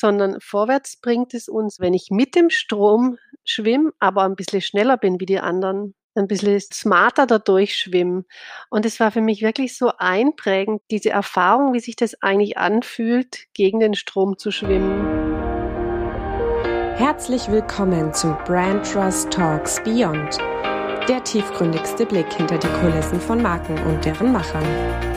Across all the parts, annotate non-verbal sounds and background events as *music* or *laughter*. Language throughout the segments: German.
sondern vorwärts bringt es uns, wenn ich mit dem Strom schwimme, aber ein bisschen schneller bin wie die anderen ein bisschen smarter da durchschwimmen. Und es war für mich wirklich so einprägend, diese Erfahrung, wie sich das eigentlich anfühlt, gegen den Strom zu schwimmen. Herzlich willkommen zu Brand Trust Talks Beyond, der tiefgründigste Blick hinter die Kulissen von Marken und deren Machern.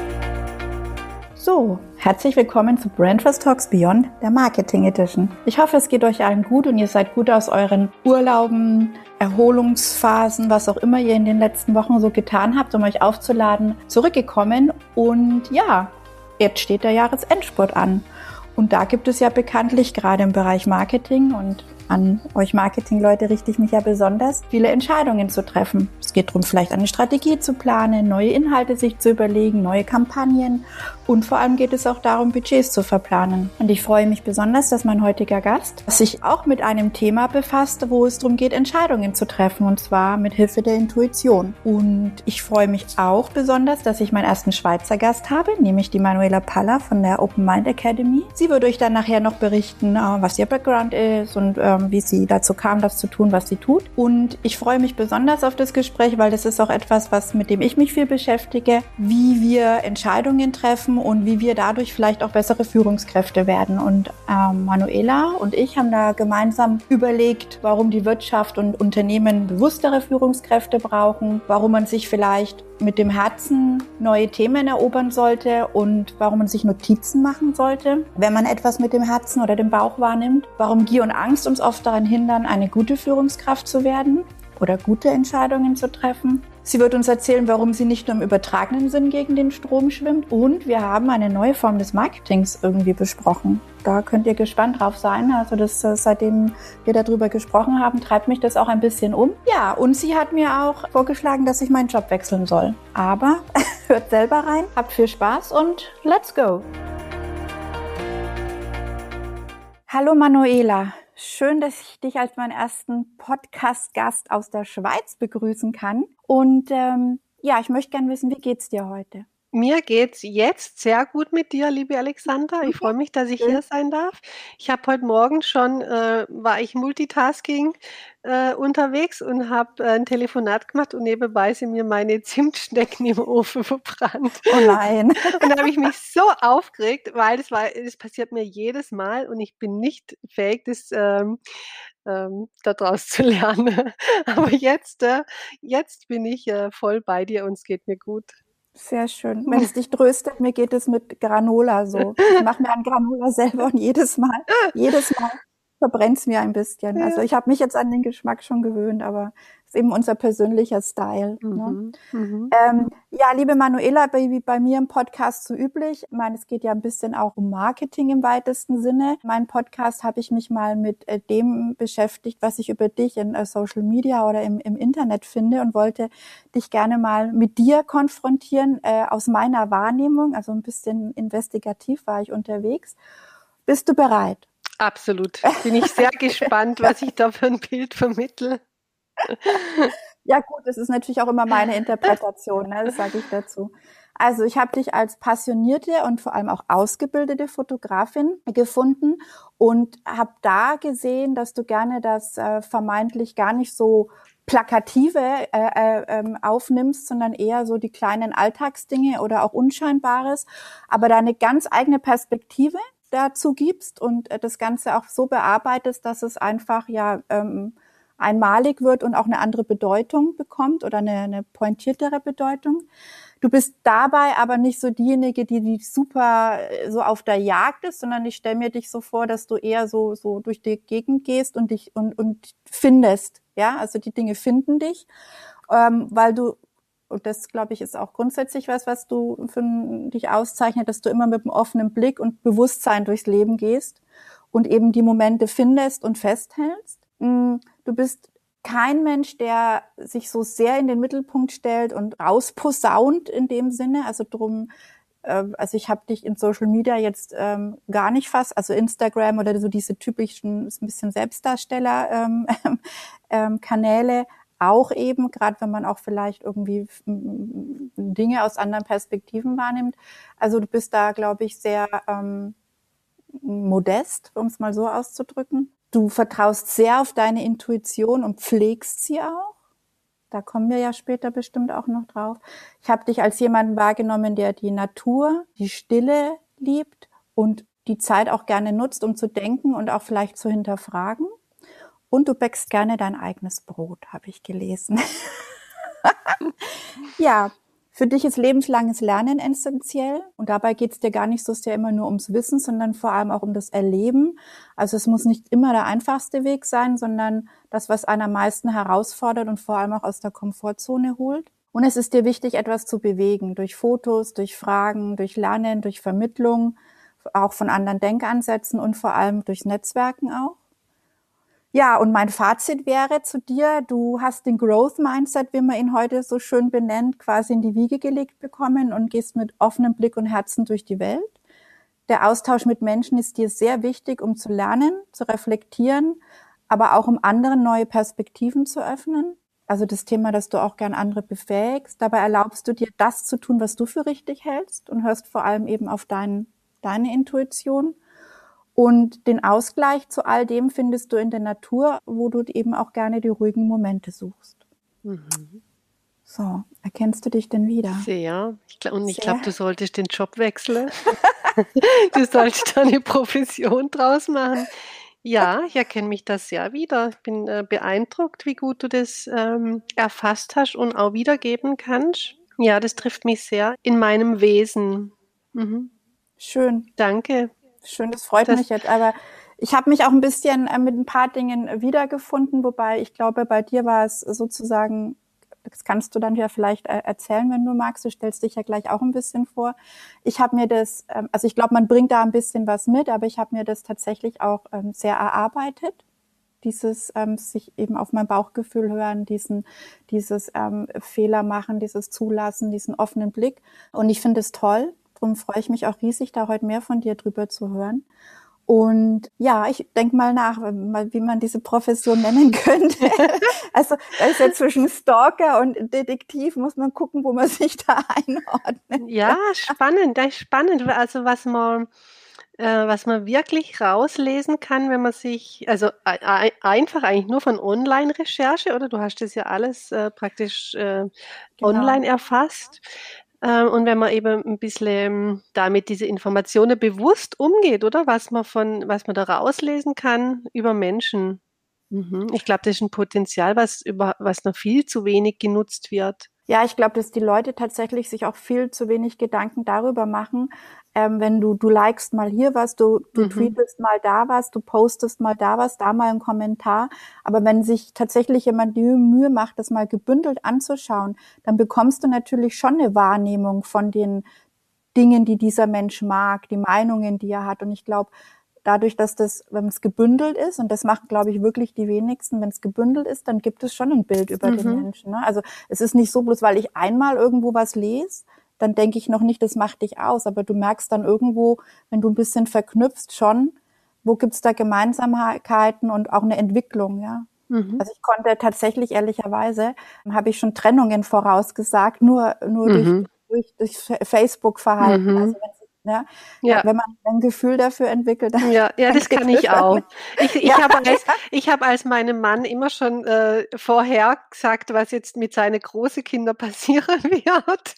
So, herzlich willkommen zu Brand Trust Talks Beyond, der Marketing Edition. Ich hoffe, es geht euch allen gut und ihr seid gut aus euren Urlauben, Erholungsphasen, was auch immer ihr in den letzten Wochen so getan habt, um euch aufzuladen, zurückgekommen. Und ja, jetzt steht der Jahresendspurt an. Und da gibt es ja bekanntlich gerade im Bereich Marketing und an euch Marketingleute richte ich mich ja besonders, viele Entscheidungen zu treffen. Es geht darum, vielleicht eine Strategie zu planen, neue Inhalte sich zu überlegen, neue Kampagnen und vor allem geht es auch darum, Budgets zu verplanen. Und ich freue mich besonders, dass mein heutiger Gast sich auch mit einem Thema befasst, wo es darum geht, Entscheidungen zu treffen und zwar mit Hilfe der Intuition. Und ich freue mich auch besonders, dass ich meinen ersten Schweizer Gast habe, nämlich die Manuela Palla von der Open Mind Academy. Sie wird euch dann nachher noch berichten, äh, was ihr Background ist und ähm, wie sie dazu kam, das zu tun, was sie tut. Und ich freue mich besonders auf das Gespräch, weil das ist auch etwas, was mit dem ich mich viel beschäftige, wie wir Entscheidungen treffen und wie wir dadurch vielleicht auch bessere Führungskräfte werden. Und ähm, Manuela und ich haben da gemeinsam überlegt, warum die Wirtschaft und Unternehmen bewusstere Führungskräfte brauchen, warum man sich vielleicht mit dem Herzen neue Themen erobern sollte und warum man sich Notizen machen sollte, wenn man etwas mit dem Herzen oder dem Bauch wahrnimmt, warum Gier und Angst uns oft daran hindern, eine gute Führungskraft zu werden oder gute Entscheidungen zu treffen Sie wird uns erzählen, warum sie nicht nur im übertragenen Sinn gegen den Strom schwimmt. Und wir haben eine neue Form des Marketings irgendwie besprochen. Da könnt ihr gespannt drauf sein. Also das, äh, seitdem wir darüber gesprochen haben, treibt mich das auch ein bisschen um. Ja, und sie hat mir auch vorgeschlagen, dass ich meinen Job wechseln soll. Aber *laughs* hört selber rein, habt viel Spaß und let's go! Hallo Manuela. Schön, dass ich dich als meinen ersten Podcast-Gast aus der Schweiz begrüßen kann. Und ähm, ja, ich möchte gerne wissen, wie geht's dir heute? Mir geht's jetzt sehr gut mit dir, liebe Alexandra. Ich freue mich, dass ich hier sein darf. Ich habe heute Morgen schon, äh, war ich Multitasking äh, unterwegs und habe äh, ein Telefonat gemacht und nebenbei sind mir meine *laughs* Zimtschnecken im Ofen verbrannt. Oh nein. *laughs* Und da habe ich mich so aufgeregt, weil das war, das passiert mir jedes Mal und ich bin nicht fähig, das ähm, ähm, daraus zu lernen. *laughs* Aber jetzt, äh, jetzt bin ich äh, voll bei dir und es geht mir gut. Sehr schön. Wenn es dich tröstet, mir geht es mit Granola so. Ich mache mir ein Granola selber und jedes Mal, jedes Mal verbrennt es mir ein bisschen. Ja. Also ich habe mich jetzt an den Geschmack schon gewöhnt, aber ist eben unser persönlicher Style. Ne? Mhm, ne? ähm, ja, liebe Manuela, wie bei mir im Podcast so üblich, ich meine, es geht ja ein bisschen auch um Marketing im weitesten Sinne. Mein Podcast habe ich mich mal mit äh, dem beschäftigt, was ich über dich in äh, Social Media oder im, im Internet finde und wollte dich gerne mal mit dir konfrontieren äh, aus meiner Wahrnehmung. Also ein bisschen investigativ war ich unterwegs. Bist du bereit? Absolut. Bin ich sehr gespannt, was ich da für ein Bild vermittle. Ja gut, das ist natürlich auch immer meine Interpretation, ne? das sage ich dazu. Also ich habe dich als passionierte und vor allem auch ausgebildete Fotografin gefunden und habe da gesehen, dass du gerne das äh, vermeintlich gar nicht so plakative äh, äh, ähm, aufnimmst, sondern eher so die kleinen Alltagsdinge oder auch Unscheinbares, aber da eine ganz eigene Perspektive dazu gibst und äh, das Ganze auch so bearbeitest, dass es einfach ja ähm, einmalig wird und auch eine andere Bedeutung bekommt oder eine, eine pointiertere Bedeutung. Du bist dabei aber nicht so diejenige, die, die super äh, so auf der Jagd ist, sondern ich stelle mir dich so vor, dass du eher so, so durch die Gegend gehst und dich und, und findest. Ja, also die Dinge finden dich, ähm, weil du und das, glaube ich, ist auch grundsätzlich was, was du für dich auszeichnet, dass du immer mit einem offenen Blick und Bewusstsein durchs Leben gehst und eben die Momente findest und festhältst. Mm, du bist kein Mensch, der sich so sehr in den Mittelpunkt stellt und rausposaunt in dem Sinne. Also drum, äh, also ich habe dich in Social Media jetzt ähm, gar nicht fast, also Instagram oder so diese typischen, ein bisschen Selbstdarsteller ähm, *laughs* ähm, Kanäle, auch eben, gerade wenn man auch vielleicht irgendwie Dinge aus anderen Perspektiven wahrnimmt. Also du bist da, glaube ich, sehr ähm, modest, um es mal so auszudrücken. Du vertraust sehr auf deine Intuition und pflegst sie auch. Da kommen wir ja später bestimmt auch noch drauf. Ich habe dich als jemanden wahrgenommen, der die Natur, die Stille liebt und die Zeit auch gerne nutzt, um zu denken und auch vielleicht zu hinterfragen. Und du bäckst gerne dein eigenes Brot, habe ich gelesen. *laughs* ja, für dich ist lebenslanges Lernen essentiell und dabei geht es dir gar nicht so sehr immer nur ums Wissen, sondern vor allem auch um das Erleben. Also es muss nicht immer der einfachste Weg sein, sondern das, was einen am meisten herausfordert und vor allem auch aus der Komfortzone holt. Und es ist dir wichtig, etwas zu bewegen, durch Fotos, durch Fragen, durch Lernen, durch Vermittlung, auch von anderen Denkansätzen und vor allem durch Netzwerken auch. Ja, und mein Fazit wäre zu dir, du hast den Growth Mindset, wie man ihn heute so schön benennt, quasi in die Wiege gelegt bekommen und gehst mit offenem Blick und Herzen durch die Welt. Der Austausch mit Menschen ist dir sehr wichtig, um zu lernen, zu reflektieren, aber auch um anderen neue Perspektiven zu öffnen. Also das Thema, dass du auch gern andere befähigst. Dabei erlaubst du dir, das zu tun, was du für richtig hältst und hörst vor allem eben auf dein, deine Intuition. Und den Ausgleich zu all dem findest du in der Natur, wo du eben auch gerne die ruhigen Momente suchst. Mhm. So, erkennst du dich denn wieder? Sehr. Ich glaub, und ich glaube, du solltest den Job wechseln. *laughs* du solltest da eine Profession draus machen. Ja, ich erkenne mich da sehr wieder. Ich bin äh, beeindruckt, wie gut du das ähm, erfasst hast und auch wiedergeben kannst. Ja, das trifft mich sehr in meinem Wesen. Mhm. Schön. Danke. Schön, das freut das mich jetzt. Aber ich habe mich auch ein bisschen äh, mit ein paar Dingen wiedergefunden, wobei ich glaube, bei dir war es sozusagen, das kannst du dann ja vielleicht äh, erzählen, wenn du magst. Du stellst dich ja gleich auch ein bisschen vor. Ich habe mir das, ähm, also ich glaube, man bringt da ein bisschen was mit, aber ich habe mir das tatsächlich auch ähm, sehr erarbeitet dieses ähm, sich eben auf mein Bauchgefühl hören, diesen, dieses ähm, Fehler machen, dieses Zulassen, diesen offenen Blick. Und ich finde es toll, Darum freue ich mich auch riesig, da heute mehr von dir drüber zu hören. Und ja, ich denke mal nach, wie man diese Profession nennen *laughs* könnte. also da ist ja zwischen Stalker und Detektiv, muss man gucken, wo man sich da *laughs* einordnet. Ja, spannend, das ist spannend. Also was man, äh, was man wirklich rauslesen kann, wenn man sich, also äh, einfach eigentlich nur von Online-Recherche, oder du hast das ja alles äh, praktisch äh, genau. online erfasst. Ähm, und wenn man eben ein bisschen damit diese Informationen bewusst umgeht, oder was man von, was man da rauslesen kann über Menschen. Mhm. Ich glaube, das ist ein Potenzial, was über, was noch viel zu wenig genutzt wird. Ja, ich glaube, dass die Leute tatsächlich sich auch viel zu wenig Gedanken darüber machen, ähm, wenn du, du likest mal hier was, du, du mhm. tweetest mal da was, du postest mal da was, da mal einen Kommentar. Aber wenn sich tatsächlich jemand die Mühe macht, das mal gebündelt anzuschauen, dann bekommst du natürlich schon eine Wahrnehmung von den Dingen, die dieser Mensch mag, die Meinungen, die er hat. Und ich glaube, dadurch, dass das, wenn es gebündelt ist, und das machen, glaube ich, wirklich die wenigsten, wenn es gebündelt ist, dann gibt es schon ein Bild über mhm. den Menschen. Ne? Also es ist nicht so bloß, weil ich einmal irgendwo was lese, dann denke ich noch nicht, das macht dich aus. Aber du merkst dann irgendwo, wenn du ein bisschen verknüpfst, schon, wo gibt's da Gemeinsamkeiten und auch eine Entwicklung, ja. Mhm. Also ich konnte tatsächlich ehrlicherweise, habe ich schon Trennungen vorausgesagt, nur, nur mhm. durch, durch, durch Facebook-Verhalten. Mhm. Also wenn ja? ja. Wenn man ein Gefühl dafür entwickelt. Dann ja, ja das kann ich auch. Ich, ich ja. habe *laughs* als, ich hab als meinem Mann immer schon äh, vorher gesagt, was jetzt mit seinen großen Kindern *laughs* passieren wird.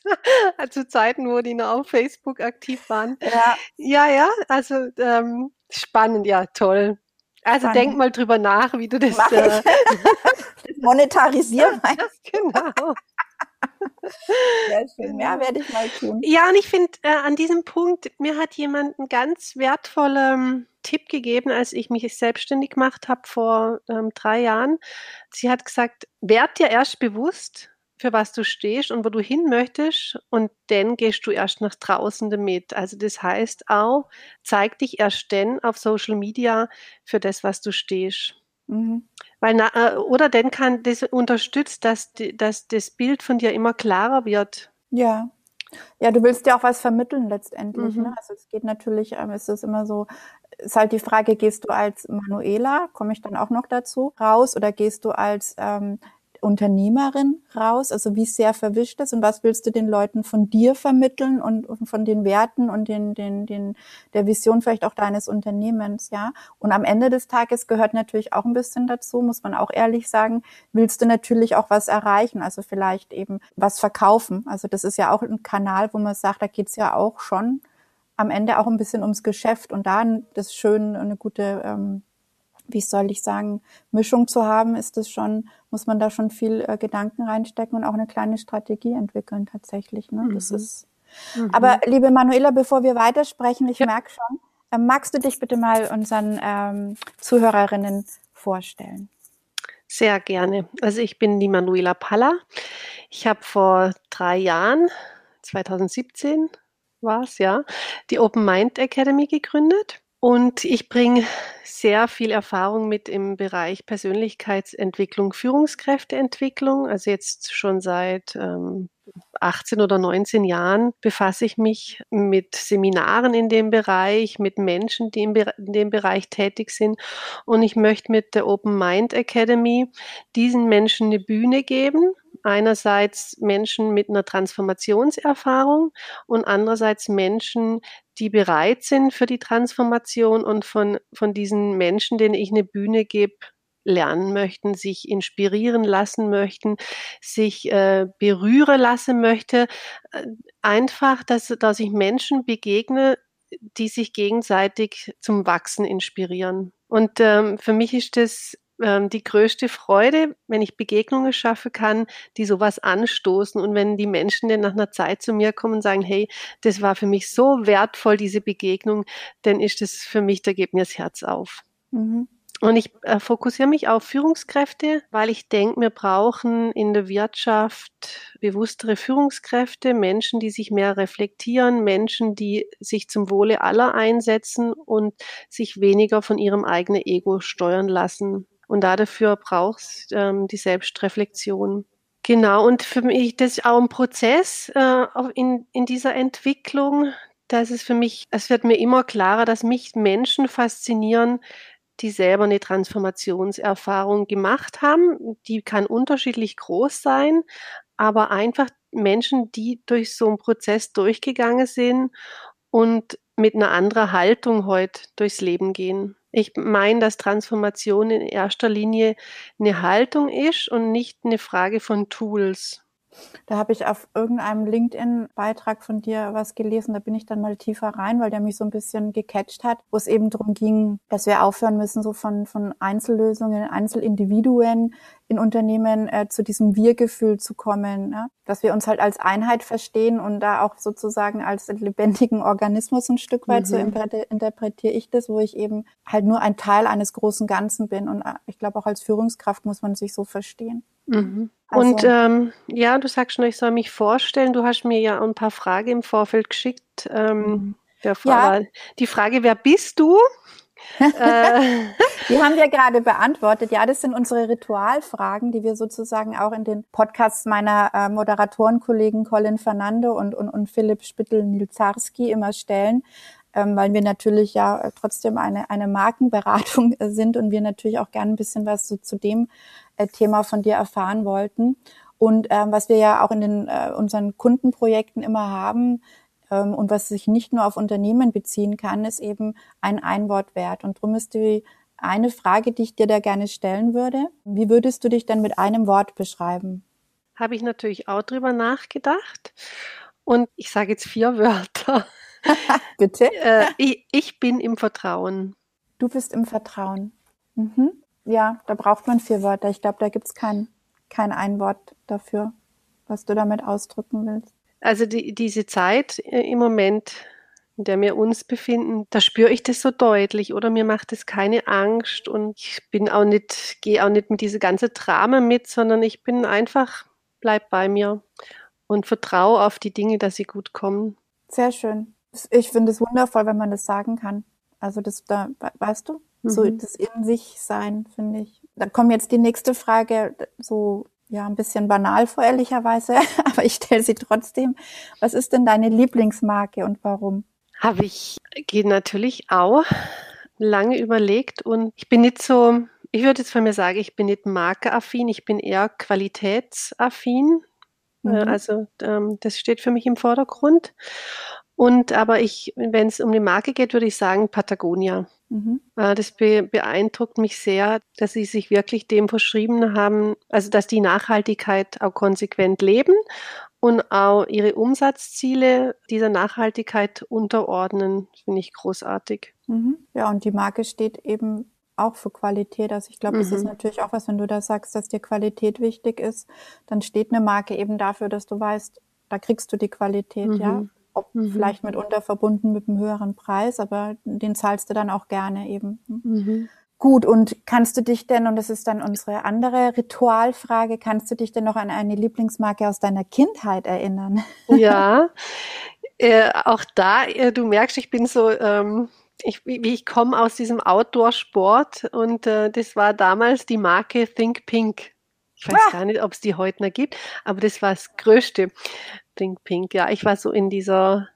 Zu *laughs* Zeiten, wo die noch auf Facebook aktiv waren. Ja, ja, ja also ähm, spannend, ja, toll. Also spannend. denk mal drüber nach, wie du das äh, monetarisieren meinst. genau. Sehr *laughs* schön. Ja, werde ich mal tun. Ja, und ich finde äh, an diesem Punkt, mir hat jemand einen ganz wertvollen Tipp gegeben, als ich mich selbstständig gemacht habe vor ähm, drei Jahren. Sie hat gesagt, werd dir erst bewusst, für was du stehst und wo du hin möchtest und dann gehst du erst nach draußen damit. Also das heißt auch, zeig dich erst dann auf Social Media für das, was du stehst. Mhm. Weil, äh, oder denn kann das unterstützt, dass, dass das Bild von dir immer klarer wird. Ja. Ja, du willst ja auch was vermitteln letztendlich. Mhm. Ne? Also es geht natürlich, ähm, es ist immer so, ist halt die Frage, gehst du als Manuela, komme ich dann auch noch dazu, raus oder gehst du als ähm, Unternehmerin raus? Also wie sehr verwischt das und was willst du den Leuten von dir vermitteln und, und von den Werten und den, den, den, der Vision vielleicht auch deines Unternehmens, ja? Und am Ende des Tages gehört natürlich auch ein bisschen dazu, muss man auch ehrlich sagen, willst du natürlich auch was erreichen, also vielleicht eben was verkaufen. Also das ist ja auch ein Kanal, wo man sagt, da geht's ja auch schon am Ende auch ein bisschen ums Geschäft und da das schön eine gute ähm, wie soll ich sagen, Mischung zu haben, ist es schon, muss man da schon viel äh, Gedanken reinstecken und auch eine kleine Strategie entwickeln tatsächlich. Ne? Das mhm. ist. Mhm. Aber liebe Manuela, bevor wir weitersprechen, ich ja. merke schon, äh, magst du dich bitte mal unseren ähm, Zuhörerinnen vorstellen? Sehr gerne. Also ich bin die Manuela Palla. Ich habe vor drei Jahren, 2017 war es ja, die Open Mind Academy gegründet. Und ich bringe sehr viel Erfahrung mit im Bereich Persönlichkeitsentwicklung, Führungskräfteentwicklung. Also jetzt schon seit ähm, 18 oder 19 Jahren befasse ich mich mit Seminaren in dem Bereich, mit Menschen, die in dem Bereich tätig sind. Und ich möchte mit der Open Mind Academy diesen Menschen eine Bühne geben, einerseits Menschen mit einer Transformationserfahrung und andererseits Menschen, die bereit sind für die Transformation und von, von diesen Menschen, denen ich eine Bühne gebe, lernen möchten, sich inspirieren lassen möchten, sich äh, berühren lassen möchte. Äh, einfach, dass, dass ich Menschen begegne, die sich gegenseitig zum Wachsen inspirieren. Und ähm, für mich ist das ähm, die größte Freude, wenn ich Begegnungen schaffen kann, die sowas anstoßen und wenn die Menschen dann nach einer Zeit zu mir kommen und sagen, hey, das war für mich so wertvoll, diese Begegnung, dann ist das für mich, da geht mir das Herz auf. Mhm. Und ich äh, fokussiere mich auf Führungskräfte, weil ich denke, wir brauchen in der Wirtschaft bewusstere Führungskräfte, Menschen, die sich mehr reflektieren, Menschen, die sich zum Wohle aller einsetzen und sich weniger von ihrem eigenen Ego steuern lassen. Und dafür brauchst ähm, die Selbstreflexion. Genau, und für mich das ist auch ein Prozess äh, in, in dieser Entwicklung. Das ist für mich, es wird mir immer klarer, dass mich Menschen faszinieren, die selber eine Transformationserfahrung gemacht haben. Die kann unterschiedlich groß sein, aber einfach Menschen, die durch so einen Prozess durchgegangen sind und mit einer anderen Haltung heute durchs Leben gehen. Ich meine, dass Transformation in erster Linie eine Haltung ist und nicht eine Frage von Tools. Da habe ich auf irgendeinem LinkedIn-Beitrag von dir was gelesen, da bin ich dann mal tiefer rein, weil der mich so ein bisschen gecatcht hat, wo es eben darum ging, dass wir aufhören müssen, so von, von Einzellösungen, Einzelindividuen in Unternehmen äh, zu diesem Wir-Gefühl zu kommen, ja? dass wir uns halt als Einheit verstehen und da auch sozusagen als lebendigen Organismus ein Stück weit, mhm. so interpretiere ich das, wo ich eben halt nur ein Teil eines großen Ganzen bin und äh, ich glaube auch als Führungskraft muss man sich so verstehen. Mhm. Also, und ähm, ja, du sagst schon, ich soll mich vorstellen. Du hast mir ja ein paar Fragen im Vorfeld geschickt. Ähm, mhm. ja. Die Frage, wer bist du? Äh. *laughs* die haben wir gerade beantwortet. Ja, das sind unsere Ritualfragen, die wir sozusagen auch in den Podcasts meiner äh, Moderatorenkollegen Colin Fernando und, und, und Philipp Spittel-Nilzarski immer stellen, ähm, weil wir natürlich ja trotzdem eine, eine Markenberatung sind und wir natürlich auch gerne ein bisschen was so zu dem äh, Thema von dir erfahren wollten. Und ähm, was wir ja auch in den, äh, unseren Kundenprojekten immer haben und was sich nicht nur auf Unternehmen beziehen kann, ist eben ein Einwortwert. Und darum ist die eine Frage, die ich dir da gerne stellen würde. Wie würdest du dich denn mit einem Wort beschreiben? Habe ich natürlich auch drüber nachgedacht. Und ich sage jetzt vier Wörter. *laughs* Bitte? Äh, ich, ich, bin im Vertrauen. Du bist im Vertrauen. Mhm ja, da braucht man vier Wörter. Ich glaube, da gibt's kein, kein Einwort dafür, was du damit ausdrücken willst. Also die, diese Zeit äh, im Moment, in der wir uns befinden, da spüre ich das so deutlich oder mir macht es keine Angst und ich bin auch nicht, gehe auch nicht mit diese ganze Drama mit, sondern ich bin einfach, bleib bei mir und vertraue auf die Dinge, dass sie gut kommen. Sehr schön. Ich finde es wundervoll, wenn man das sagen kann. Also das, da, weißt du, so mhm. das in sich sein, finde ich. Da kommt jetzt die nächste Frage, so ja ein bisschen banal vor ehrlicherweise, *laughs* aber ich stelle sie trotzdem. Was ist denn deine Lieblingsmarke und warum? Habe ich geht natürlich auch lange überlegt und ich bin nicht so ich würde jetzt von mir sagen, ich bin nicht markeaffin, ich bin eher qualitätsaffin. Äh, mhm. Also ähm, das steht für mich im Vordergrund. Und aber ich, wenn es um die Marke geht, würde ich sagen Patagonia. Mhm. Äh, das be beeindruckt mich sehr, dass sie sich wirklich dem verschrieben haben, also dass die Nachhaltigkeit auch konsequent leben und auch ihre Umsatzziele dieser Nachhaltigkeit unterordnen, finde ich großartig. Mhm. Ja, und die Marke steht eben auch für Qualität. Also ich glaube, mhm. das ist natürlich auch was, wenn du da sagst, dass dir Qualität wichtig ist, dann steht eine Marke eben dafür, dass du weißt, da kriegst du die Qualität, mhm. ja. Ob mhm. vielleicht mitunter verbunden mit einem höheren Preis, aber den zahlst du dann auch gerne eben. Mhm. Gut, und kannst du dich denn, und das ist dann unsere andere Ritualfrage, kannst du dich denn noch an eine Lieblingsmarke aus deiner Kindheit erinnern? *laughs* Ja, äh, auch da, äh, du merkst, ich bin so, ähm, ich, wie ich komme aus diesem Outdoor-Sport und äh, das war damals die Marke Think Pink. Ich weiß ah. gar nicht, ob es die heute noch gibt, aber das war das Größte. Think Pink, ja. Ich war so in dieser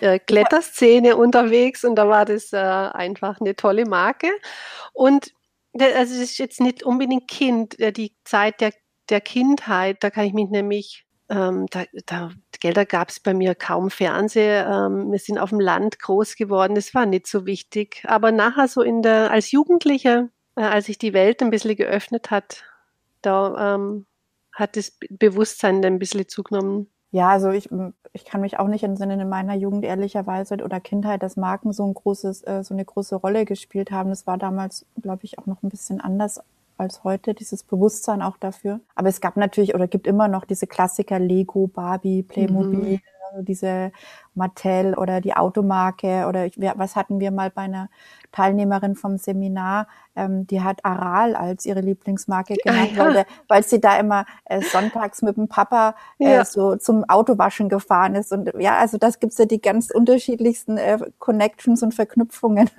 äh, Kletterszene unterwegs und da war das äh, einfach eine tolle Marke. Und also es ist jetzt nicht unbedingt Kind, die Zeit der, der Kindheit, da kann ich mich nämlich, ähm, da, da, Gelder gab es bei mir kaum Fernseh. Ähm, wir sind auf dem Land groß geworden, das war nicht so wichtig. Aber nachher so in der, als Jugendliche, äh, als sich die Welt ein bisschen geöffnet hat, da ähm, hat das Bewusstsein ein bisschen zugenommen. Ja, also ich, ich kann mich auch nicht entsinnen in meiner Jugend ehrlicherweise oder Kindheit, dass Marken so ein großes, äh, so eine große Rolle gespielt haben. Das war damals, glaube ich, auch noch ein bisschen anders als heute, dieses Bewusstsein auch dafür. Aber es gab natürlich oder gibt immer noch diese Klassiker Lego, Barbie, Playmobil, mhm. Also diese Mattel oder die Automarke oder ich, was hatten wir mal bei einer Teilnehmerin vom Seminar, ähm, die hat Aral als ihre Lieblingsmarke ah, genannt, ah, ja. weil, weil sie da immer äh, sonntags mit dem Papa äh, ja. so zum Autowaschen gefahren ist. Und ja, also das gibt's ja die ganz unterschiedlichsten äh, Connections und Verknüpfungen.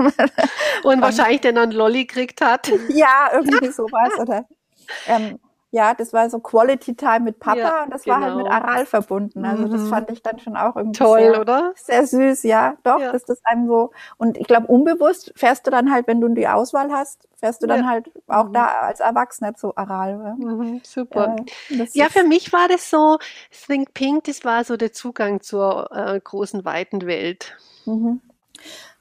und *laughs* wahrscheinlich der dann Lolli kriegt hat. Ja, irgendwie sowas. Oder *laughs* ähm, ja, das war so Quality Time mit Papa ja, und das genau. war halt mit genau. Aral verbunden. Also das mhm. fand ich dann schon auch irgendwie toll, sehr, oder? Sehr süß, ja, doch, ja. dass das einem so und ich glaube unbewusst fährst du dann halt, wenn du die Auswahl hast, fährst du dann ja. halt auch mhm. da als Erwachsener zu Aral. Mhm, super. Äh, ja, für mich war das so, Think Pink, das war so der Zugang zur äh, großen weiten Welt. Mhm.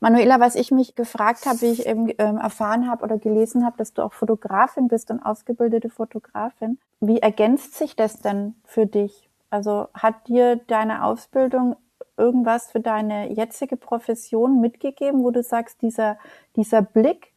Manuela, was ich mich gefragt habe, wie ich eben ähm, erfahren habe oder gelesen habe, dass du auch Fotografin bist und ausgebildete Fotografin. Wie ergänzt sich das denn für dich? Also hat dir deine Ausbildung irgendwas für deine jetzige Profession mitgegeben, wo du sagst, dieser, dieser Blick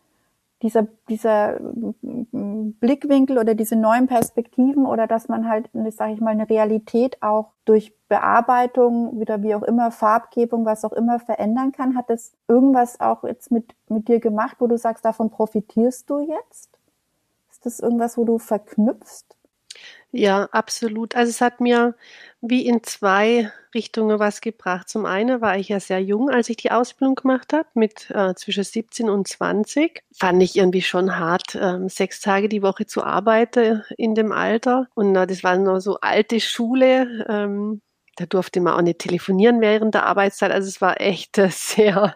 dieser, dieser Blickwinkel oder diese neuen Perspektiven oder dass man halt, sage ich mal, eine Realität auch durch Bearbeitung, wieder wie auch immer, Farbgebung, was auch immer verändern kann. Hat das irgendwas auch jetzt mit, mit dir gemacht, wo du sagst, davon profitierst du jetzt? Ist das irgendwas, wo du verknüpfst? Ja, absolut. Also es hat mir wie in zwei Richtungen was gebracht. Zum einen war ich ja sehr jung, als ich die Ausbildung gemacht habe, mit äh, zwischen 17 und 20. Fand ich irgendwie schon hart, ähm, sechs Tage die Woche zu arbeiten in dem Alter. Und äh, das war nur so alte Schule. Ähm, da durfte man auch nicht telefonieren während der Arbeitszeit. Also es war echt äh, sehr,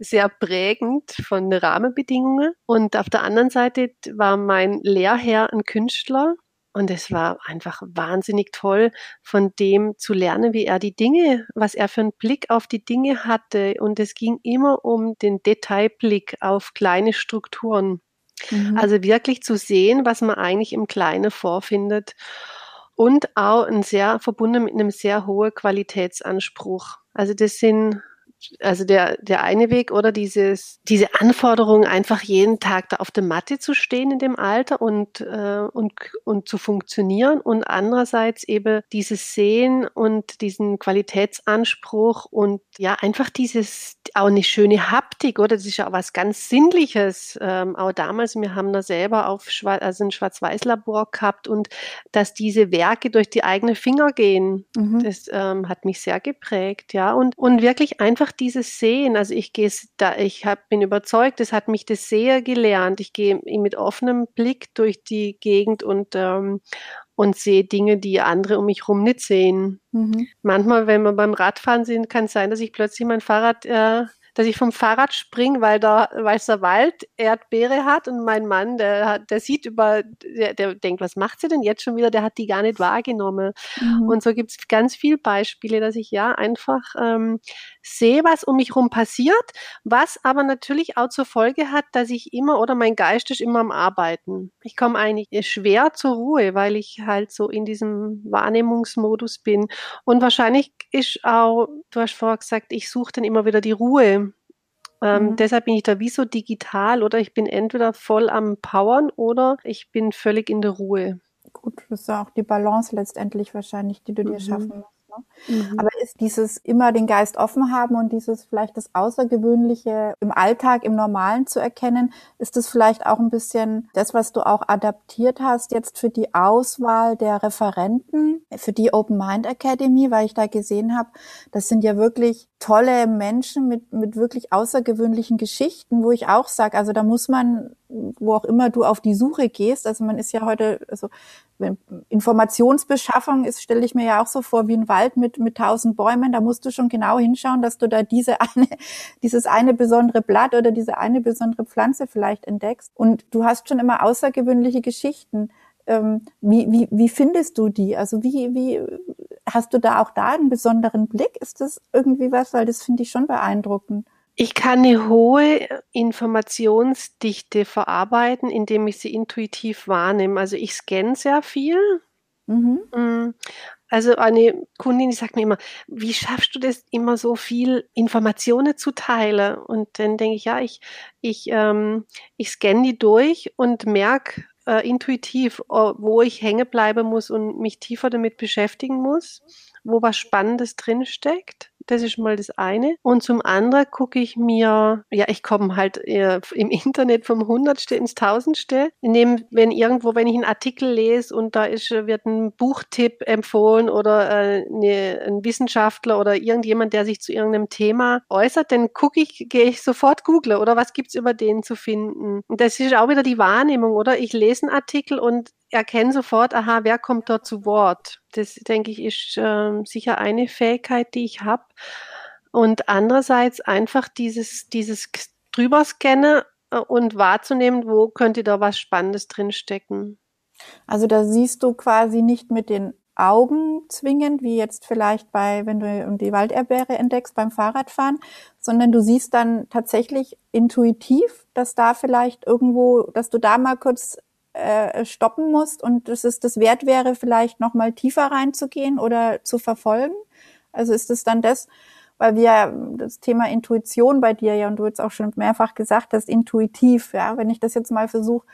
sehr prägend von Rahmenbedingungen. Und auf der anderen Seite war mein Lehrherr ein Künstler, und es war einfach wahnsinnig toll, von dem zu lernen, wie er die Dinge, was er für einen Blick auf die Dinge hatte. Und es ging immer um den Detailblick auf kleine Strukturen. Mhm. Also wirklich zu sehen, was man eigentlich im Kleinen vorfindet. Und auch ein sehr verbunden mit einem sehr hohen Qualitätsanspruch. Also das sind also der, der eine Weg oder dieses, diese Anforderung, einfach jeden Tag da auf der Matte zu stehen in dem Alter und, äh, und, und zu funktionieren und andererseits eben dieses Sehen und diesen Qualitätsanspruch und ja, einfach dieses, auch eine schöne Haptik, oder? Das ist ja auch was ganz Sinnliches. Ähm, auch damals, wir haben da selber auf Schwarz, also ein Schwarz-Weiß-Labor gehabt und dass diese Werke durch die eigenen Finger gehen, mhm. das ähm, hat mich sehr geprägt, ja. Und, und wirklich einfach dieses Sehen. Also ich gehe da, ich hab, bin überzeugt, es hat mich das sehr gelernt. Ich gehe mit offenem Blick durch die Gegend und, ähm, und sehe Dinge, die andere um mich herum nicht sehen. Mhm. Manchmal, wenn wir beim Radfahren sind, kann es sein, dass ich plötzlich mein Fahrrad äh, dass ich vom Fahrrad springe, weil da, weil der Wald Erdbeere hat und mein Mann, der, der sieht über, der, der denkt, was macht sie denn jetzt schon wieder? Der hat die gar nicht wahrgenommen. Mhm. Und so gibt es ganz viele Beispiele, dass ich ja einfach ähm, sehe, was um mich herum passiert, was aber natürlich auch zur Folge hat, dass ich immer oder mein Geist ist immer am Arbeiten. Ich komme eigentlich schwer zur Ruhe, weil ich halt so in diesem Wahrnehmungsmodus bin. Und wahrscheinlich ist auch, du hast vorher gesagt, ich suche dann immer wieder die Ruhe. Ähm, mhm. Deshalb bin ich da wie so digital oder ich bin entweder voll am Powern oder ich bin völlig in der Ruhe. Gut, das ist auch die Balance letztendlich wahrscheinlich, die du dir mhm. schaffen musst. Ne? Mhm. Aber ist dieses immer den Geist offen haben und dieses vielleicht das Außergewöhnliche im Alltag, im Normalen zu erkennen, ist das vielleicht auch ein bisschen das, was du auch adaptiert hast jetzt für die Auswahl der Referenten, für die Open Mind Academy, weil ich da gesehen habe, das sind ja wirklich tolle Menschen mit, mit wirklich außergewöhnlichen Geschichten, wo ich auch sage, also da muss man, wo auch immer du auf die Suche gehst, also man ist ja heute, also Informationsbeschaffung ist, stelle ich mir ja auch so vor, wie ein Wald mit, mit tausend Bäumen, da musst du schon genau hinschauen, dass du da diese *laughs* eine, dieses eine besondere Blatt oder diese eine besondere Pflanze vielleicht entdeckst. Und du hast schon immer außergewöhnliche Geschichten. Ähm, wie, wie, wie findest du die? Also wie, wie hast du da auch da einen besonderen Blick? Ist das irgendwie was? Weil das finde ich schon beeindruckend. Ich kann eine hohe Informationsdichte verarbeiten, indem ich sie intuitiv wahrnehme. Also ich scanne sehr viel. Mhm. Mm. Also eine Kundin, die sagt mir immer, wie schaffst du das, immer so viel Informationen zu teilen? Und dann denke ich, ja, ich, ich, ähm, ich scanne die durch und merke, äh, intuitiv, wo ich hängen bleiben muss und mich tiefer damit beschäftigen muss, wo was Spannendes drinsteckt. Das ist mal das eine. Und zum anderen gucke ich mir, ja, ich komme halt äh, im Internet vom Hundertste ins Tausendste. Neben, wenn irgendwo, wenn ich einen Artikel lese und da ist, wird ein Buchtipp empfohlen oder äh, eine, ein Wissenschaftler oder irgendjemand, der sich zu irgendeinem Thema äußert, dann gucke ich, gehe ich sofort google oder was gibt's über den zu finden. Und das ist auch wieder die Wahrnehmung, oder? Ich lese einen Artikel und erkenne sofort, aha, wer kommt dort zu Wort. Das, denke ich, ist äh, sicher eine Fähigkeit, die ich habe. Und andererseits einfach dieses, dieses drüber scannen äh, und wahrzunehmen, wo könnte da was Spannendes drinstecken. Also da siehst du quasi nicht mit den Augen zwingend, wie jetzt vielleicht bei, wenn du die Walderbeere entdeckst beim Fahrradfahren, sondern du siehst dann tatsächlich intuitiv, dass da vielleicht irgendwo, dass du da mal kurz äh, stoppen musst und dass es das wert wäre, vielleicht noch mal tiefer reinzugehen oder zu verfolgen? Also ist es dann das, weil wir das Thema Intuition bei dir ja und du jetzt auch schon mehrfach gesagt hast, intuitiv, ja, wenn ich das jetzt mal versuche,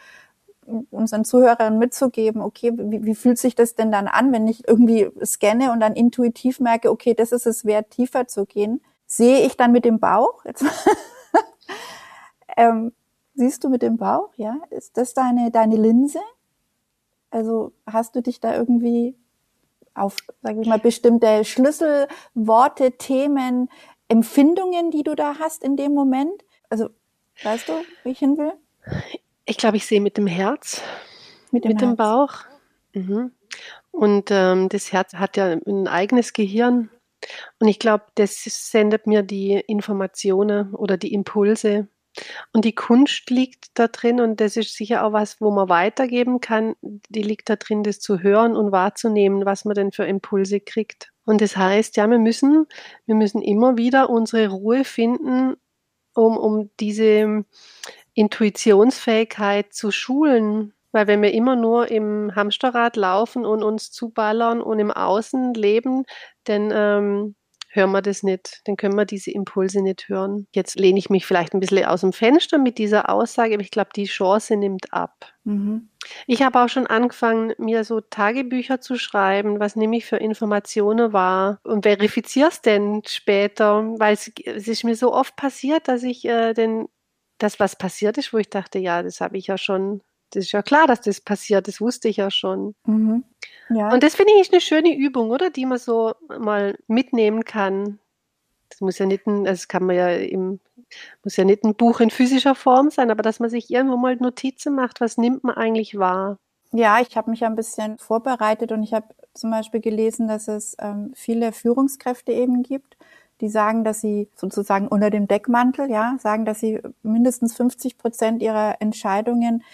unseren Zuhörern mitzugeben, okay, wie, wie fühlt sich das denn dann an, wenn ich irgendwie scanne und dann intuitiv merke, okay, das ist es wert, tiefer zu gehen, sehe ich dann mit dem Bauch, jetzt, *laughs* ähm, Siehst du mit dem Bauch, ja? Ist das deine, deine Linse? Also hast du dich da irgendwie auf, sag ich mal, bestimmte Schlüsselworte, Themen, Empfindungen, die du da hast in dem Moment? Also, weißt du, wie ich hin will? Ich glaube, ich sehe mit dem Herz, mit dem, mit dem Bauch. Mhm. Und ähm, das Herz hat ja ein eigenes Gehirn. Und ich glaube, das sendet mir die Informationen oder die Impulse und die Kunst liegt da drin und das ist sicher auch was, wo man weitergeben kann. Die liegt da drin, das zu hören und wahrzunehmen, was man denn für Impulse kriegt. Und das heißt, ja, wir müssen, wir müssen immer wieder unsere Ruhe finden, um, um diese Intuitionsfähigkeit zu schulen. Weil wenn wir immer nur im Hamsterrad laufen und uns zuballern und im Außen leben, dann ähm, hören wir das nicht, dann können wir diese Impulse nicht hören. Jetzt lehne ich mich vielleicht ein bisschen aus dem Fenster mit dieser Aussage, aber ich glaube, die Chance nimmt ab. Mhm. Ich habe auch schon angefangen, mir so Tagebücher zu schreiben, was nehme ich für Informationen wahr und verifiziere es denn später, weil es, es, ist mir so oft passiert, dass ich äh, denn das, was passiert ist, wo ich dachte, ja, das habe ich ja schon das ist ja klar, dass das passiert, das wusste ich ja schon. Mhm. Ja. Und das finde ich eine schöne Übung, oder? Die man so mal mitnehmen kann. Das muss ja nicht ein, das kann man ja im, muss ja nicht ein Buch in physischer Form sein, aber dass man sich irgendwo mal Notizen macht, was nimmt man eigentlich wahr? Ja, ich habe mich ein bisschen vorbereitet und ich habe zum Beispiel gelesen, dass es ähm, viele Führungskräfte eben gibt, die sagen, dass sie sozusagen unter dem Deckmantel, ja, sagen, dass sie mindestens 50 Prozent ihrer Entscheidungen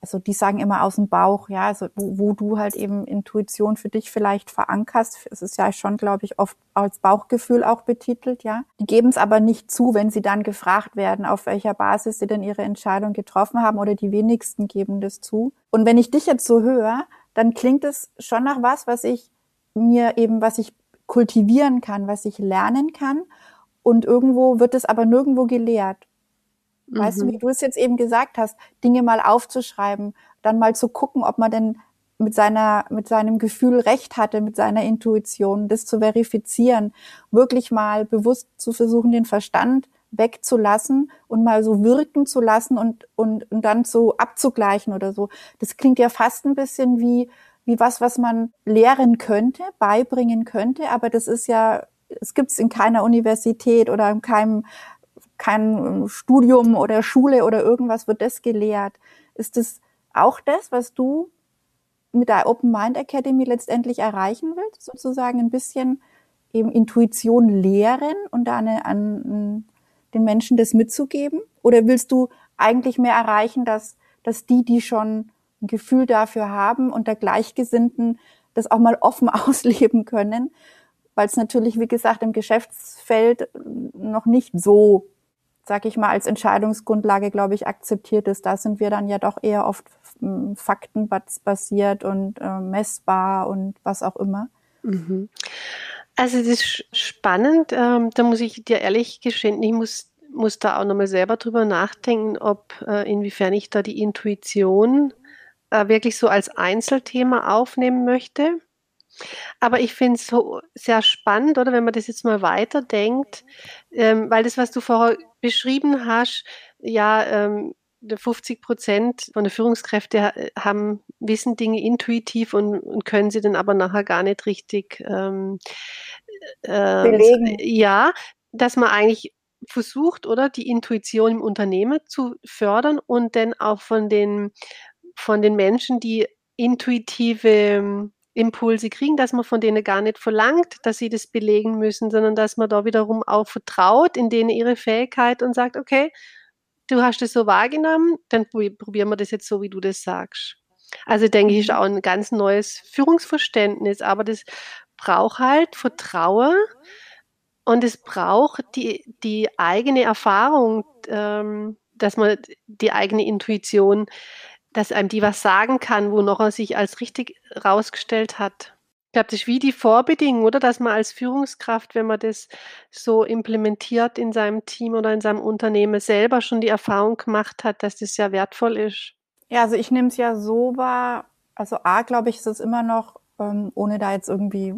also die sagen immer aus dem Bauch, ja, also wo, wo du halt eben Intuition für dich vielleicht verankerst. Es ist ja schon, glaube ich, oft als Bauchgefühl auch betitelt, ja. Die geben es aber nicht zu, wenn sie dann gefragt werden, auf welcher Basis sie denn ihre Entscheidung getroffen haben oder die wenigsten geben das zu. Und wenn ich dich jetzt so höre, dann klingt es schon nach was, was ich mir eben, was ich kultivieren kann, was ich lernen kann. Und irgendwo wird es aber nirgendwo gelehrt. Weißt du, wie mhm. du es jetzt eben gesagt hast, Dinge mal aufzuschreiben, dann mal zu gucken, ob man denn mit seiner, mit seinem Gefühl recht hatte, mit seiner Intuition, das zu verifizieren, wirklich mal bewusst zu versuchen, den Verstand wegzulassen und mal so wirken zu lassen und, und, und dann so abzugleichen oder so. Das klingt ja fast ein bisschen wie, wie was, was man lehren könnte, beibringen könnte, aber das ist ja, es gibt es in keiner Universität oder in keinem kein ähm, Studium oder Schule oder irgendwas wird das gelehrt. Ist das auch das, was du mit der Open Mind Academy letztendlich erreichen willst? Sozusagen ein bisschen eben Intuition lehren und da eine, an den Menschen das mitzugeben? Oder willst du eigentlich mehr erreichen, dass, dass die, die schon ein Gefühl dafür haben, unter Gleichgesinnten das auch mal offen *laughs* ausleben können? Weil es natürlich, wie gesagt, im Geschäftsfeld noch nicht so sag ich mal, als Entscheidungsgrundlage, glaube ich, akzeptiert ist. Da sind wir dann ja doch eher oft hm, faktenbasiert und äh, messbar und was auch immer. Mhm. Also das ist spannend. Ähm, da muss ich dir ehrlich gestehen, ich muss, muss da auch nochmal selber drüber nachdenken, ob äh, inwiefern ich da die Intuition äh, wirklich so als Einzelthema aufnehmen möchte. Aber ich finde es so sehr spannend, oder wenn man das jetzt mal weiterdenkt, ähm, weil das, was du vorher beschrieben hast, ja, ähm, 50 Prozent von den Führungskräften haben, wissen Dinge intuitiv und, und, können sie dann aber nachher gar nicht richtig ähm, äh, belegen. Ja, dass man eigentlich versucht, oder die Intuition im Unternehmen zu fördern und dann auch von den von den Menschen, die intuitive Impulse kriegen, dass man von denen gar nicht verlangt, dass sie das belegen müssen, sondern dass man da wiederum auch vertraut in denen ihre Fähigkeit und sagt, okay, du hast es so wahrgenommen, dann probieren wir das jetzt so, wie du das sagst. Also denke ich, ist mhm. auch ein ganz neues Führungsverständnis, aber das braucht halt Vertrauen und es braucht die, die eigene Erfahrung, ähm, dass man die eigene Intuition dass einem die was sagen kann, wo noch er sich als richtig rausgestellt hat. Ich glaube, das ist wie die Vorbedingung, oder? Dass man als Führungskraft, wenn man das so implementiert in seinem Team oder in seinem Unternehmen, selber schon die Erfahrung gemacht hat, dass das sehr wertvoll ist. Ja, also ich nehme es ja so wahr, also A, glaube ich, ist es immer noch ähm, ohne da jetzt irgendwie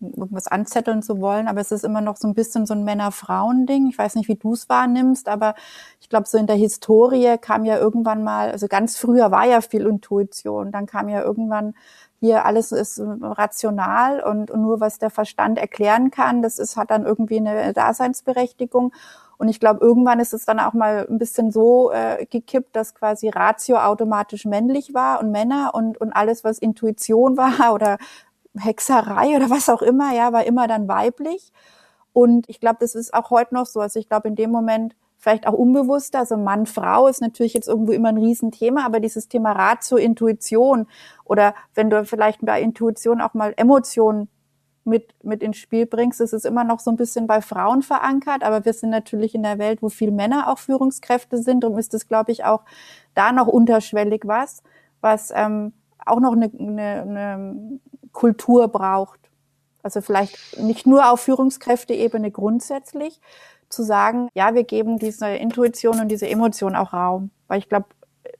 irgendwas anzetteln zu wollen. Aber es ist immer noch so ein bisschen so ein Männer-Frauen-Ding. Ich weiß nicht, wie du es wahrnimmst, aber ich glaube, so in der Historie kam ja irgendwann mal, also ganz früher war ja viel Intuition. Dann kam ja irgendwann hier alles ist rational und, und nur was der Verstand erklären kann, das ist, hat dann irgendwie eine Daseinsberechtigung. Und ich glaube, irgendwann ist es dann auch mal ein bisschen so äh, gekippt, dass quasi Ratio automatisch männlich war und Männer und, und alles, was Intuition *laughs* war oder Hexerei oder was auch immer, ja, war immer dann weiblich. Und ich glaube, das ist auch heute noch so. Also ich glaube, in dem Moment vielleicht auch unbewusster, also Mann, Frau ist natürlich jetzt irgendwo immer ein Riesenthema, aber dieses Thema Ratio, Intuition oder wenn du vielleicht bei Intuition auch mal Emotionen mit, mit ins Spiel bringst, ist es immer noch so ein bisschen bei Frauen verankert, aber wir sind natürlich in der Welt, wo viel Männer auch Führungskräfte sind, darum ist es, glaube ich, auch da noch unterschwellig was, was ähm, auch noch eine, eine, eine Kultur braucht. Also vielleicht nicht nur auf Führungskräfteebene grundsätzlich, zu sagen, ja, wir geben diese Intuition und diese Emotion auch Raum. Weil ich glaube,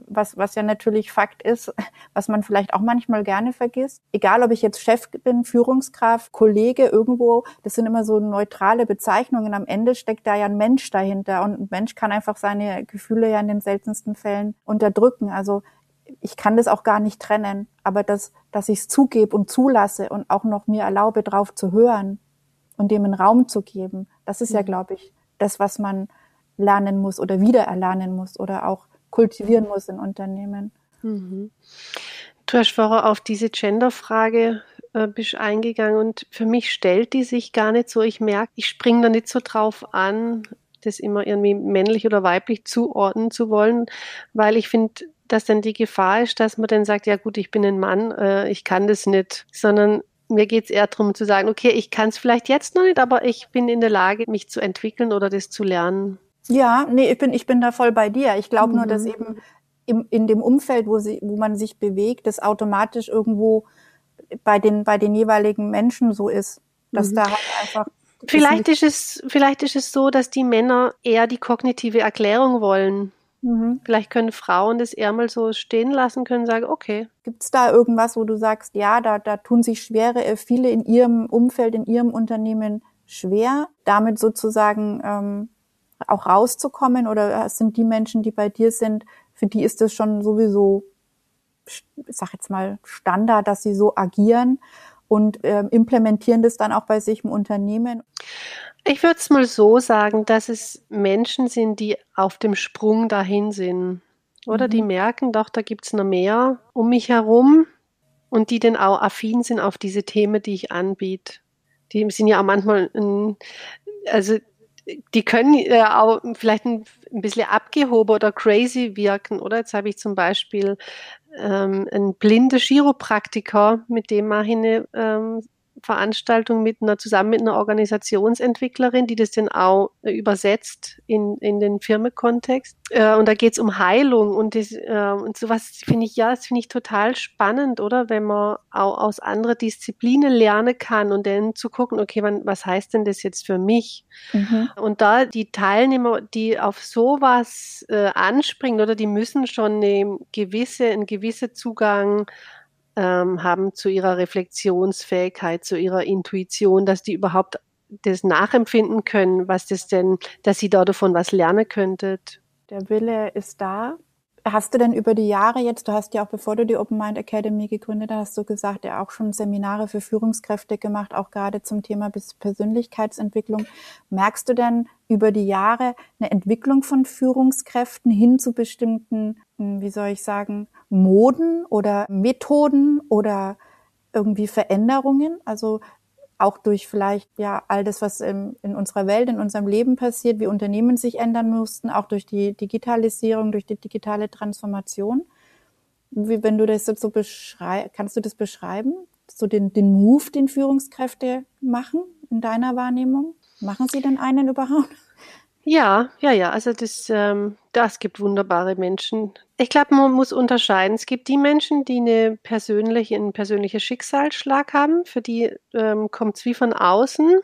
was, was ja natürlich Fakt ist, *laughs* was man vielleicht auch manchmal gerne vergisst. Egal, ob ich jetzt Chef bin, Führungskraft, Kollege irgendwo, das sind immer so neutrale Bezeichnungen. Am Ende steckt da ja ein Mensch dahinter und ein Mensch kann einfach seine Gefühle ja in den seltensten Fällen unterdrücken. Also ich kann das auch gar nicht trennen, aber das, dass ich es zugebe und zulasse und auch noch mir erlaube, drauf zu hören und dem einen Raum zu geben, das ist ja, mhm. glaube ich, das, was man lernen muss oder wieder erlernen muss oder auch kultivieren muss in Unternehmen. Mhm. Du hast vorher auf diese Gender-Frage äh, bist eingegangen und für mich stellt die sich gar nicht so. Ich merke, ich springe da nicht so drauf an, das immer irgendwie männlich oder weiblich zuordnen zu wollen, weil ich finde, dass dann die Gefahr ist, dass man dann sagt, ja gut, ich bin ein Mann, äh, ich kann das nicht, sondern mir geht es eher darum zu sagen, okay, ich kann es vielleicht jetzt noch nicht, aber ich bin in der Lage, mich zu entwickeln oder das zu lernen. Ja, nee, ich bin, ich bin da voll bei dir. Ich glaube mhm. nur, dass mhm. eben im, in dem Umfeld, wo, sie, wo man sich bewegt, das automatisch irgendwo bei den, bei den jeweiligen Menschen so ist. Dass mhm. da halt einfach. Vielleicht ist, es, vielleicht ist es so, dass die Männer eher die kognitive Erklärung wollen. Mhm. Vielleicht können Frauen das eher mal so stehen lassen, können sagen, okay. Gibt es da irgendwas, wo du sagst, ja, da, da tun sich schwere, äh, viele in ihrem Umfeld, in ihrem Unternehmen schwer, damit sozusagen ähm, auch rauszukommen? Oder sind die Menschen, die bei dir sind, für die ist das schon sowieso, ich sag jetzt mal, Standard, dass sie so agieren und äh, implementieren das dann auch bei sich im Unternehmen? Ich würde es mal so sagen, dass es Menschen sind, die auf dem Sprung dahin sind. Oder mhm. die merken doch, da gibt es noch mehr um mich herum und die dann auch affin sind auf diese Themen, die ich anbiete. Die sind ja auch manchmal, also die können äh, auch vielleicht ein, ein bisschen abgehoben oder crazy wirken, oder? Jetzt habe ich zum Beispiel ähm, einen blinden Chiropraktiker, mit dem mache ich eine ähm, Veranstaltung mit einer, zusammen mit einer Organisationsentwicklerin, die das dann auch äh, übersetzt in, in den Firmenkontext. Äh, und da geht es um Heilung und, das, äh, und sowas finde ich, ja, das finde ich total spannend, oder? Wenn man auch aus anderen Disziplinen lernen kann und dann zu gucken, okay, wann, was heißt denn das jetzt für mich? Mhm. Und da die Teilnehmer, die auf sowas äh, anspringen, oder die müssen schon eine gewisse, einen gewissen Zugang ähm, haben zu ihrer Reflexionsfähigkeit, zu ihrer Intuition, dass die überhaupt das nachempfinden können, was das denn, dass sie da davon was lernen könntet. Der Wille ist da. Hast du denn über die Jahre jetzt, du hast ja auch bevor du die Open Mind Academy gegründet hast, hast du gesagt, ja auch schon Seminare für Führungskräfte gemacht, auch gerade zum Thema Persönlichkeitsentwicklung. Merkst du denn über die Jahre eine Entwicklung von Führungskräften hin zu bestimmten, wie soll ich sagen, Moden oder Methoden oder irgendwie Veränderungen? Also auch durch vielleicht ja all das, was in, in, unserer Welt, in unserem Leben passiert, wie Unternehmen sich ändern mussten, auch durch die Digitalisierung, durch die digitale Transformation. Wie, wenn du das so beschreibst, kannst du das beschreiben? So den, den Move, den Führungskräfte machen in deiner Wahrnehmung? Machen sie denn einen überhaupt? Ja, ja, ja. Also das, ähm, das gibt wunderbare Menschen. Ich glaube, man muss unterscheiden. Es gibt die Menschen, die eine persönliche, einen persönlichen Schicksalsschlag haben. Für die ähm, kommt es wie von außen,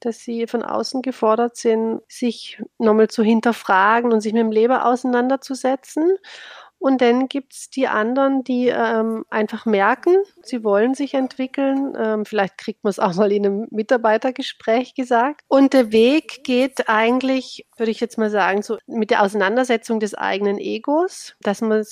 dass sie von außen gefordert sind, sich nochmal zu hinterfragen und sich mit dem Leben auseinanderzusetzen. Und dann gibt es die anderen, die ähm, einfach merken, sie wollen sich entwickeln. Ähm, vielleicht kriegt man es auch mal in einem Mitarbeitergespräch gesagt. Und der Weg geht eigentlich, würde ich jetzt mal sagen, so mit der Auseinandersetzung des eigenen Egos, dass man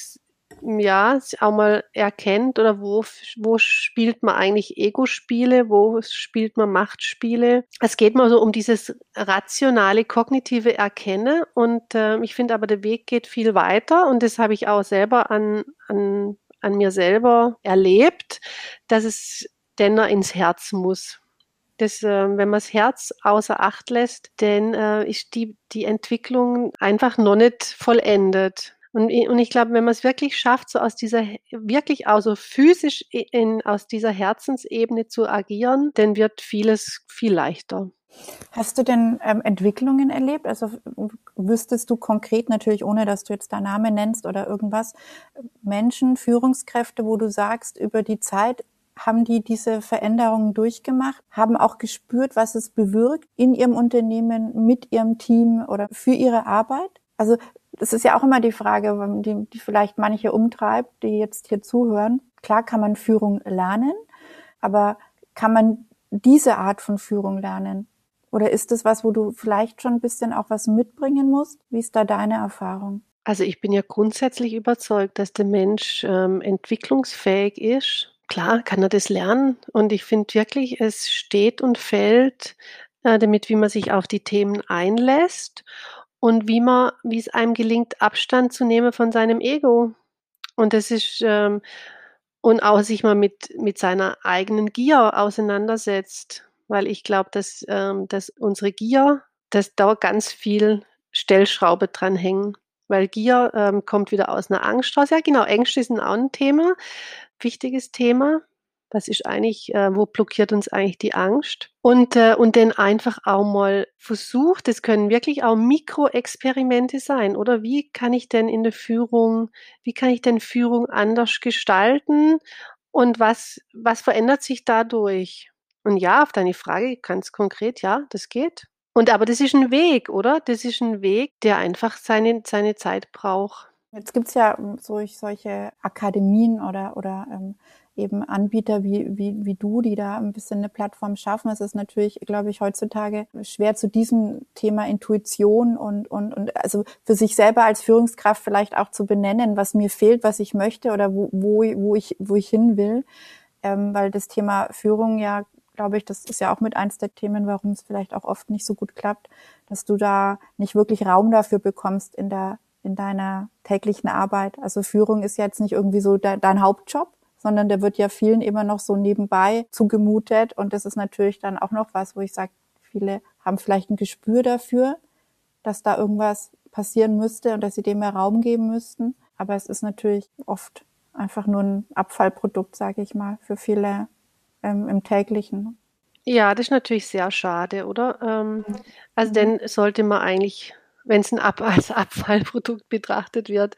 ja, auch mal erkennt oder wo, wo spielt man eigentlich Ego-Spiele, wo spielt man Machtspiele. Es geht mal so um dieses rationale, kognitive Erkennen und äh, ich finde aber der Weg geht viel weiter und das habe ich auch selber an, an, an mir selber erlebt, dass es denner ins Herz muss. Das, äh, wenn man das Herz außer Acht lässt, dann äh, ist die, die Entwicklung einfach noch nicht vollendet. Und, und ich glaube, wenn man es wirklich schafft, so aus dieser, wirklich auch so physisch in, aus dieser Herzensebene zu agieren, dann wird vieles viel leichter. Hast du denn ähm, Entwicklungen erlebt? Also wüsstest du konkret, natürlich ohne dass du jetzt deinen Namen nennst oder irgendwas, Menschen, Führungskräfte, wo du sagst, über die Zeit haben die diese Veränderungen durchgemacht, haben auch gespürt, was es bewirkt in ihrem Unternehmen, mit ihrem Team oder für ihre Arbeit? Also das ist ja auch immer die Frage, die, die vielleicht manche umtreibt, die jetzt hier zuhören. Klar kann man Führung lernen, aber kann man diese Art von Führung lernen? Oder ist das was, wo du vielleicht schon ein bisschen auch was mitbringen musst? Wie ist da deine Erfahrung? Also ich bin ja grundsätzlich überzeugt, dass der Mensch ähm, entwicklungsfähig ist. Klar kann er das lernen und ich finde wirklich, es steht und fällt äh, damit, wie man sich auf die Themen einlässt und wie man, wie es einem gelingt, Abstand zu nehmen von seinem Ego. Und das ist, ähm, und auch sich mal mit, mit seiner eigenen Gier auseinandersetzt. Weil ich glaube, dass, ähm, dass unsere Gier, dass da ganz viel Stellschraube dran hängen. Weil Gier ähm, kommt wieder aus einer Angst raus. Ja, genau, Ängste sind auch ein Thema, wichtiges Thema. Was ist eigentlich, äh, wo blockiert uns eigentlich die Angst? Und, äh, und dann einfach auch mal versucht, das können wirklich auch Mikroexperimente sein, oder wie kann ich denn in der Führung, wie kann ich denn Führung anders gestalten? Und was, was verändert sich dadurch? Und ja, auf deine Frage ganz konkret, ja, das geht. Und aber das ist ein Weg, oder? Das ist ein Weg, der einfach seine, seine Zeit braucht. Jetzt gibt's ja ähm, solch, solche Akademien oder, oder ähm, eben Anbieter wie, wie, wie du, die da ein bisschen eine Plattform schaffen. Es ist natürlich, glaube ich, heutzutage schwer zu diesem Thema Intuition und, und, und also für sich selber als Führungskraft vielleicht auch zu benennen, was mir fehlt, was ich möchte oder wo, wo, wo, ich, wo ich hin will. Ähm, weil das Thema Führung ja, glaube ich, das ist ja auch mit eins der Themen, warum es vielleicht auch oft nicht so gut klappt, dass du da nicht wirklich Raum dafür bekommst in der in deiner täglichen Arbeit. Also Führung ist jetzt nicht irgendwie so de dein Hauptjob, sondern der wird ja vielen immer noch so nebenbei zugemutet. Und das ist natürlich dann auch noch was, wo ich sage, viele haben vielleicht ein Gespür dafür, dass da irgendwas passieren müsste und dass sie dem mehr Raum geben müssten. Aber es ist natürlich oft einfach nur ein Abfallprodukt, sage ich mal, für viele ähm, im täglichen. Ja, das ist natürlich sehr schade, oder? Ähm, also dann sollte man eigentlich, wenn es ein Ab *laughs* als Abfallprodukt betrachtet wird,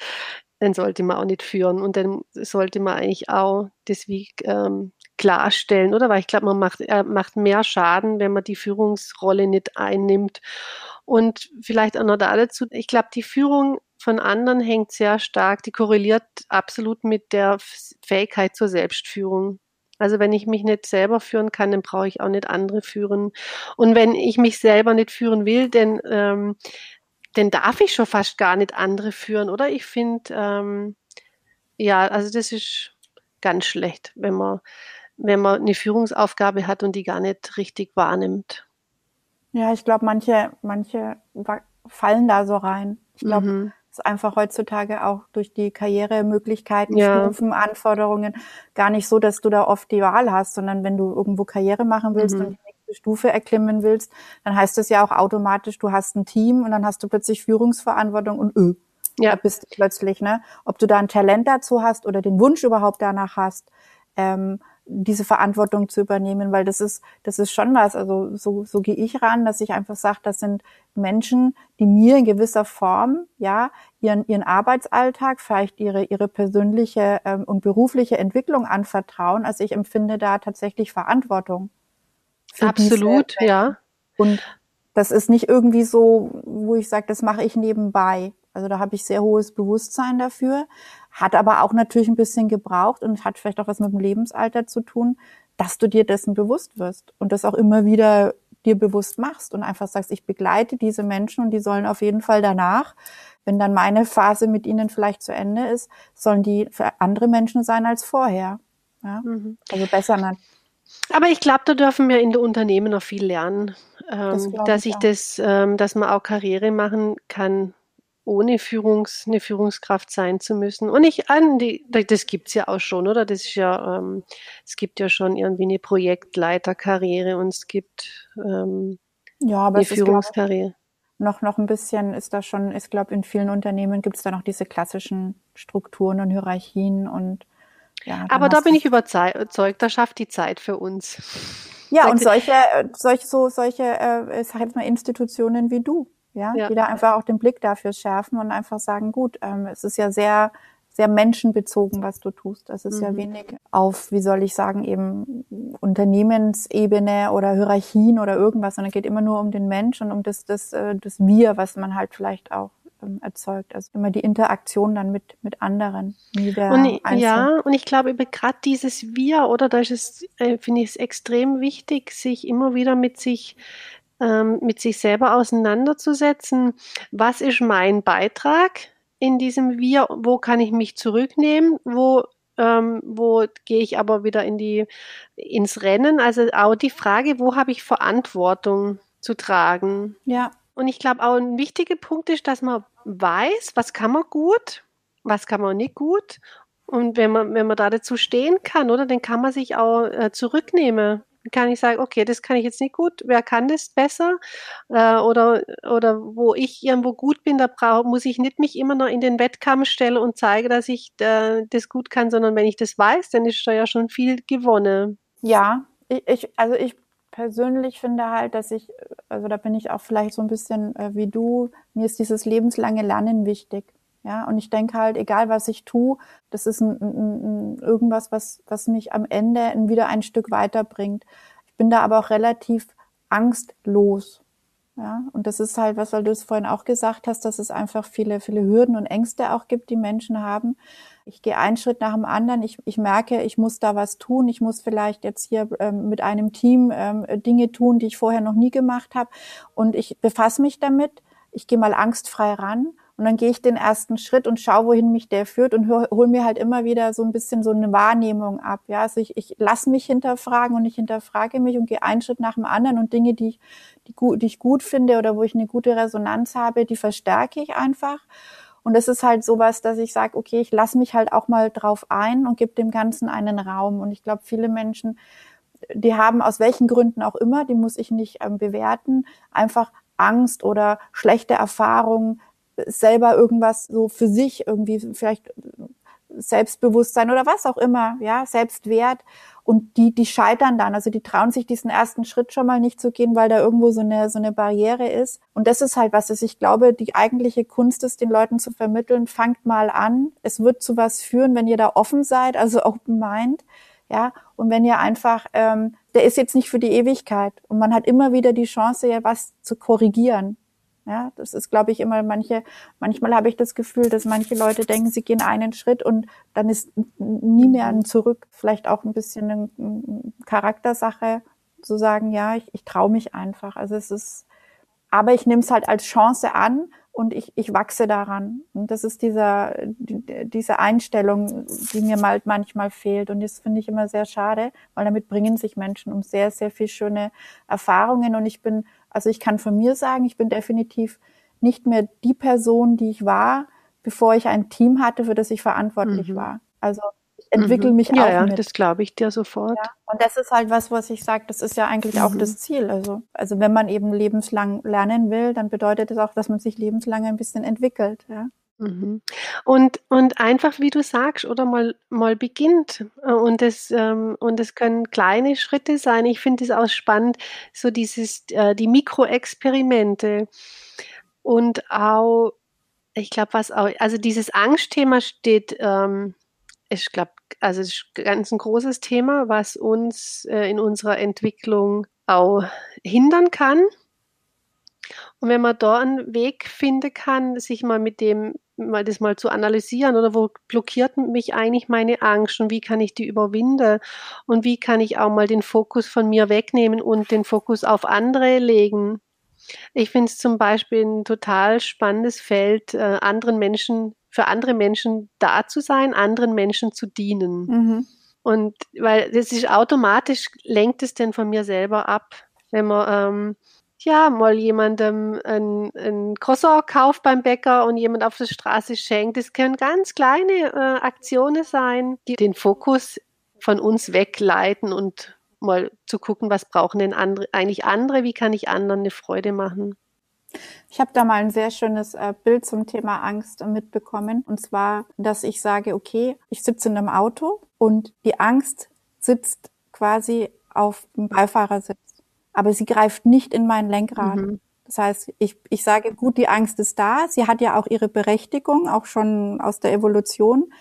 dann sollte man auch nicht führen und dann sollte man eigentlich auch das wie ähm, klarstellen, oder? Weil ich glaube, man macht, äh, macht mehr Schaden, wenn man die Führungsrolle nicht einnimmt. Und vielleicht auch noch da dazu, ich glaube, die Führung von anderen hängt sehr stark, die korreliert absolut mit der Fähigkeit zur Selbstführung. Also wenn ich mich nicht selber führen kann, dann brauche ich auch nicht andere führen. Und wenn ich mich selber nicht führen will, dann ähm, den darf ich schon fast gar nicht andere führen, oder? Ich finde, ähm, ja, also das ist ganz schlecht, wenn man, wenn man eine Führungsaufgabe hat und die gar nicht richtig wahrnimmt. Ja, ich glaube, manche, manche fallen da so rein. Ich glaube, mhm. es ist einfach heutzutage auch durch die Karrieremöglichkeiten, ja. Stufen, Anforderungen gar nicht so, dass du da oft die Wahl hast, sondern wenn du irgendwo Karriere machen willst mhm. und nächste Stufe erklimmen willst, dann heißt es ja auch automatisch, du hast ein Team und dann hast du plötzlich Führungsverantwortung und öh, ja. bist du plötzlich, ne? Ob du da ein Talent dazu hast oder den Wunsch überhaupt danach hast, ähm, diese Verantwortung zu übernehmen, weil das ist, das ist schon was. Also so, so gehe ich ran, dass ich einfach sage, das sind Menschen, die mir in gewisser Form, ja, ihren, ihren Arbeitsalltag, vielleicht ihre, ihre persönliche ähm, und berufliche Entwicklung anvertrauen. Also ich empfinde da tatsächlich Verantwortung. Absolut, ja. Und das ist nicht irgendwie so, wo ich sage, das mache ich nebenbei. Also da habe ich sehr hohes Bewusstsein dafür, hat aber auch natürlich ein bisschen gebraucht und hat vielleicht auch was mit dem Lebensalter zu tun, dass du dir dessen bewusst wirst und das auch immer wieder dir bewusst machst und einfach sagst, ich begleite diese Menschen und die sollen auf jeden Fall danach, wenn dann meine Phase mit ihnen vielleicht zu Ende ist, sollen die für andere Menschen sein als vorher. Ja? Mhm. Also besser aber ich glaube, da dürfen wir in der Unternehmen noch viel lernen, ähm, das dass ich, das, ähm, dass man auch Karriere machen kann, ohne Führungs, eine Führungskraft sein zu müssen. Und ich an die, das gibt's ja auch schon, oder? Das ist ja, ähm, es gibt ja schon irgendwie eine Projektleiterkarriere und es gibt ähm, ja, aber eine Führungskarriere. noch, noch ein bisschen ist da schon, ich glaube, in vielen Unternehmen gibt's da noch diese klassischen Strukturen und Hierarchien und ja, Aber da bin ich überzeugt, da schafft die Zeit für uns. Ja, und solche, solche, so, solche, äh, ich sag jetzt mal Institutionen wie du, ja, ja, die da einfach auch den Blick dafür schärfen und einfach sagen, gut, ähm, es ist ja sehr, sehr menschenbezogen, was du tust. Das ist mhm. ja wenig auf, wie soll ich sagen, eben Unternehmensebene oder Hierarchien oder irgendwas, sondern geht immer nur um den Mensch und um das, das, äh, das Wir, was man halt vielleicht auch ähm, erzeugt. Also immer die Interaktion dann mit, mit anderen. Und, ja, und ich glaube, gerade dieses Wir, oder da ist es, äh, finde ich es extrem wichtig, sich immer wieder mit sich ähm, mit sich selber auseinanderzusetzen. Was ist mein Beitrag in diesem Wir? Wo kann ich mich zurücknehmen? Wo ähm, wo gehe ich aber wieder in die, ins Rennen? Also auch die Frage, wo habe ich Verantwortung zu tragen? Ja. Und ich glaube auch ein wichtiger Punkt ist, dass man weiß, was kann man gut, was kann man nicht gut Und wenn man, wenn man da dazu stehen kann, oder, dann kann man sich auch äh, zurücknehmen. Dann kann ich sagen, okay, das kann ich jetzt nicht gut, wer kann das besser? Äh, oder, oder wo ich irgendwo gut bin, da brauch, muss ich nicht mich immer noch in den Wettkampf stellen und zeige, dass ich äh, das gut kann, sondern wenn ich das weiß, dann ist da ja schon viel gewonnen. Ja, ich, ich also ich persönlich finde halt, dass ich, also da bin ich auch vielleicht so ein bisschen äh, wie du, mir ist dieses lebenslange Lernen wichtig. Ja, und ich denke halt, egal was ich tue, das ist ein, ein, ein, irgendwas, was, was mich am Ende wieder ein Stück weiterbringt. Ich bin da aber auch relativ angstlos. Ja, und das ist halt was, weil du es vorhin auch gesagt hast, dass es einfach viele, viele Hürden und Ängste auch gibt, die Menschen haben. Ich gehe einen Schritt nach dem anderen. Ich, ich merke, ich muss da was tun. Ich muss vielleicht jetzt hier ähm, mit einem Team ähm, Dinge tun, die ich vorher noch nie gemacht habe. Und ich befasse mich damit. Ich gehe mal angstfrei ran und dann gehe ich den ersten Schritt und schaue, wohin mich der führt und hol, hol mir halt immer wieder so ein bisschen so eine Wahrnehmung ab. Ja, also ich, ich lasse mich hinterfragen und ich hinterfrage mich und gehe einen Schritt nach dem anderen und Dinge, die ich, die, die ich gut finde oder wo ich eine gute Resonanz habe, die verstärke ich einfach. Und das ist halt sowas, dass ich sage, okay, ich lasse mich halt auch mal drauf ein und gebe dem Ganzen einen Raum. Und ich glaube, viele Menschen, die haben aus welchen Gründen auch immer, die muss ich nicht ähm, bewerten, einfach Angst oder schlechte Erfahrungen selber irgendwas so für sich irgendwie vielleicht Selbstbewusstsein oder was auch immer, ja, Selbstwert. Und die, die scheitern dann, also die trauen sich diesen ersten Schritt schon mal nicht zu gehen, weil da irgendwo so eine, so eine Barriere ist. Und das ist halt was, dass ich glaube, die eigentliche Kunst ist, den Leuten zu vermitteln, fangt mal an. Es wird zu was führen, wenn ihr da offen seid, also open mind, ja. Und wenn ihr einfach, ähm, der ist jetzt nicht für die Ewigkeit. Und man hat immer wieder die Chance, ja was zu korrigieren. Ja, das ist, glaube ich, immer manche, manchmal habe ich das Gefühl, dass manche Leute denken, sie gehen einen Schritt und dann ist nie mehr ein Zurück. Vielleicht auch ein bisschen eine Charaktersache, zu sagen, ja, ich, ich traue mich einfach. Also es ist, aber ich nehme es halt als Chance an und ich, ich wachse daran. Und das ist dieser, diese Einstellung, die mir mal manchmal fehlt. Und das finde ich immer sehr schade, weil damit bringen sich Menschen um sehr, sehr viel schöne Erfahrungen. Und ich bin also ich kann von mir sagen, ich bin definitiv nicht mehr die Person, die ich war, bevor ich ein Team hatte, für das ich verantwortlich mhm. war. Also ich entwickle mhm. mich ja, auch ja, mit. das glaube ich dir sofort. Ja. Und das ist halt was, was ich sage, das ist ja eigentlich mhm. auch das Ziel. Also, also wenn man eben lebenslang lernen will, dann bedeutet das auch, dass man sich lebenslang ein bisschen entwickelt. Ja. Mhm. Und, und einfach, wie du sagst, oder mal, mal beginnt. Und es, ähm, und es können kleine Schritte sein. Ich finde es auch spannend, so dieses, äh, die Mikroexperimente. Und auch, ich glaube, was auch, also dieses Angstthema steht, ähm, ich glaube, also ist ganz ein großes Thema, was uns äh, in unserer Entwicklung auch hindern kann. Und wenn man da einen Weg finden kann, sich mal mit dem mal das mal zu analysieren oder wo blockiert mich eigentlich meine Angst und wie kann ich die überwinden und wie kann ich auch mal den Fokus von mir wegnehmen und den Fokus auf andere legen. Ich finde es zum Beispiel ein total spannendes Feld, äh, anderen Menschen, für andere Menschen da zu sein, anderen Menschen zu dienen. Mhm. Und weil das ist automatisch, lenkt es denn von mir selber ab, wenn man ähm, ja, mal jemandem ein, ein Croissant kauft beim Bäcker und jemand auf der Straße schenkt. Das können ganz kleine äh, Aktionen sein, die den Fokus von uns wegleiten und mal zu gucken, was brauchen denn andere, eigentlich andere, wie kann ich anderen eine Freude machen. Ich habe da mal ein sehr schönes äh, Bild zum Thema Angst mitbekommen. Und zwar, dass ich sage, okay, ich sitze in einem Auto und die Angst sitzt quasi auf dem Beifahrersitz aber sie greift nicht in mein Lenkrad. Mhm. Das heißt, ich, ich sage, gut, die Angst ist da. Sie hat ja auch ihre Berechtigung, auch schon aus der Evolution.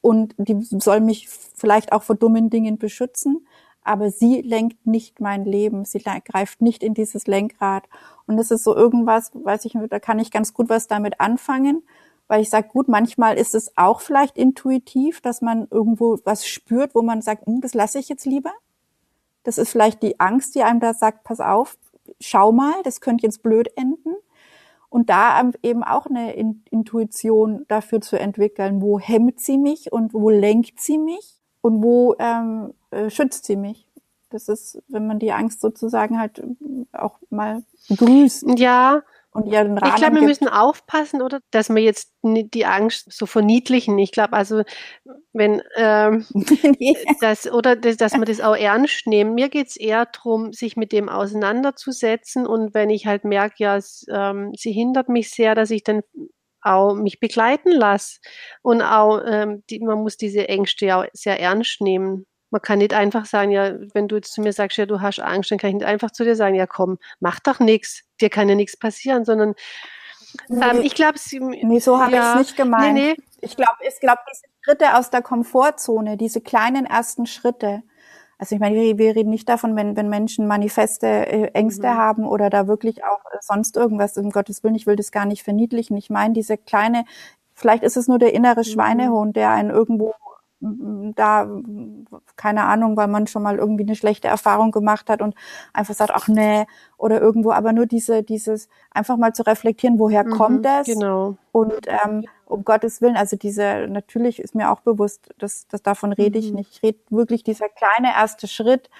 Und die soll mich vielleicht auch vor dummen Dingen beschützen. Aber sie lenkt nicht mein Leben. Sie greift nicht in dieses Lenkrad. Und das ist so irgendwas, weiß ich, da kann ich ganz gut was damit anfangen. Weil ich sage, gut, manchmal ist es auch vielleicht intuitiv, dass man irgendwo was spürt, wo man sagt, hm, das lasse ich jetzt lieber. Das ist vielleicht die Angst, die einem da sagt, pass auf, schau mal, das könnte jetzt blöd enden. Und da eben auch eine Intuition dafür zu entwickeln, wo hemmt sie mich und wo lenkt sie mich und wo ähm, äh, schützt sie mich. Das ist, wenn man die Angst sozusagen halt auch mal grüßt. Ja, und ihren Rahmen Ich glaube, wir müssen aufpassen, oder, dass wir jetzt die Angst so verniedlichen. Ich glaube, also wenn ähm, *laughs* das oder das, dass wir das auch ernst nehmen. Mir geht es eher darum, sich mit dem auseinanderzusetzen und wenn ich halt merke, ja, es, ähm, sie hindert mich sehr, dass ich dann auch mich begleiten lasse und auch ähm, die, man muss diese Ängste auch sehr ernst nehmen. Man kann nicht einfach sagen, ja, wenn du jetzt zu mir sagst, ja, du hast Angst, dann kann ich nicht einfach zu dir sagen, ja, komm, mach doch nichts, dir kann ja nichts passieren, sondern ähm, ich glaube, sie. Nee, so habe ja, ich es nicht gemeint. Nee, nee. Ich glaube, ich glaube, diese Schritte aus der Komfortzone, diese kleinen ersten Schritte. Also ich meine, wir, wir reden nicht davon, wenn, wenn Menschen manifeste äh, Ängste Mhm. haben oder da wirklich auch äh, sonst irgendwas, um Gottes Willen, ich will das gar nicht verniedlichen. Ich meine, diese kleine, vielleicht ist es nur der innere Schweinehund, der einen irgendwo da, keine Ahnung, weil man schon mal irgendwie eine schlechte Erfahrung gemacht hat und einfach sagt, ach nee, oder irgendwo, aber nur diese, dieses, einfach mal zu reflektieren, woher kommt Mhm, es? Genau. Und ähm, um Gottes Willen, also diese, natürlich ist mir auch bewusst, dass, dass davon rede ich Mhm. nicht. Ich rede wirklich dieser kleine erste Schritt,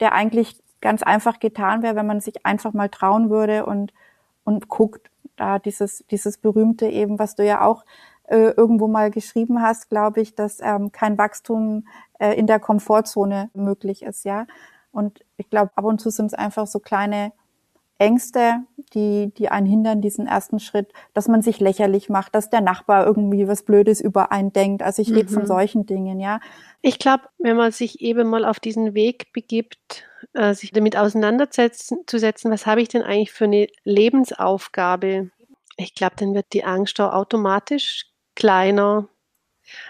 der eigentlich ganz einfach getan wäre, wenn man sich einfach mal trauen würde und, und guckt. Da dieses, dieses berühmte eben, was du ja auch äh, irgendwo mal geschrieben hast, glaube ich, dass ähm, kein Wachstum äh, in der Komfortzone möglich ist, ja. Und ich glaube, ab und zu sind es einfach so kleine Ängste, die, die einen hindern, diesen ersten Schritt, dass man sich lächerlich macht, dass der Nachbar irgendwie was Blödes über einen denkt. Also ich rede von Mhm. solchen Dingen, ja. Ich glaube, wenn man sich eben mal auf diesen Weg begibt, äh, sich damit auseinanderzusetzen, zu setzen, was habe ich denn eigentlich für eine Lebensaufgabe? Ich glaube, dann wird die Angst auch automatisch kleiner.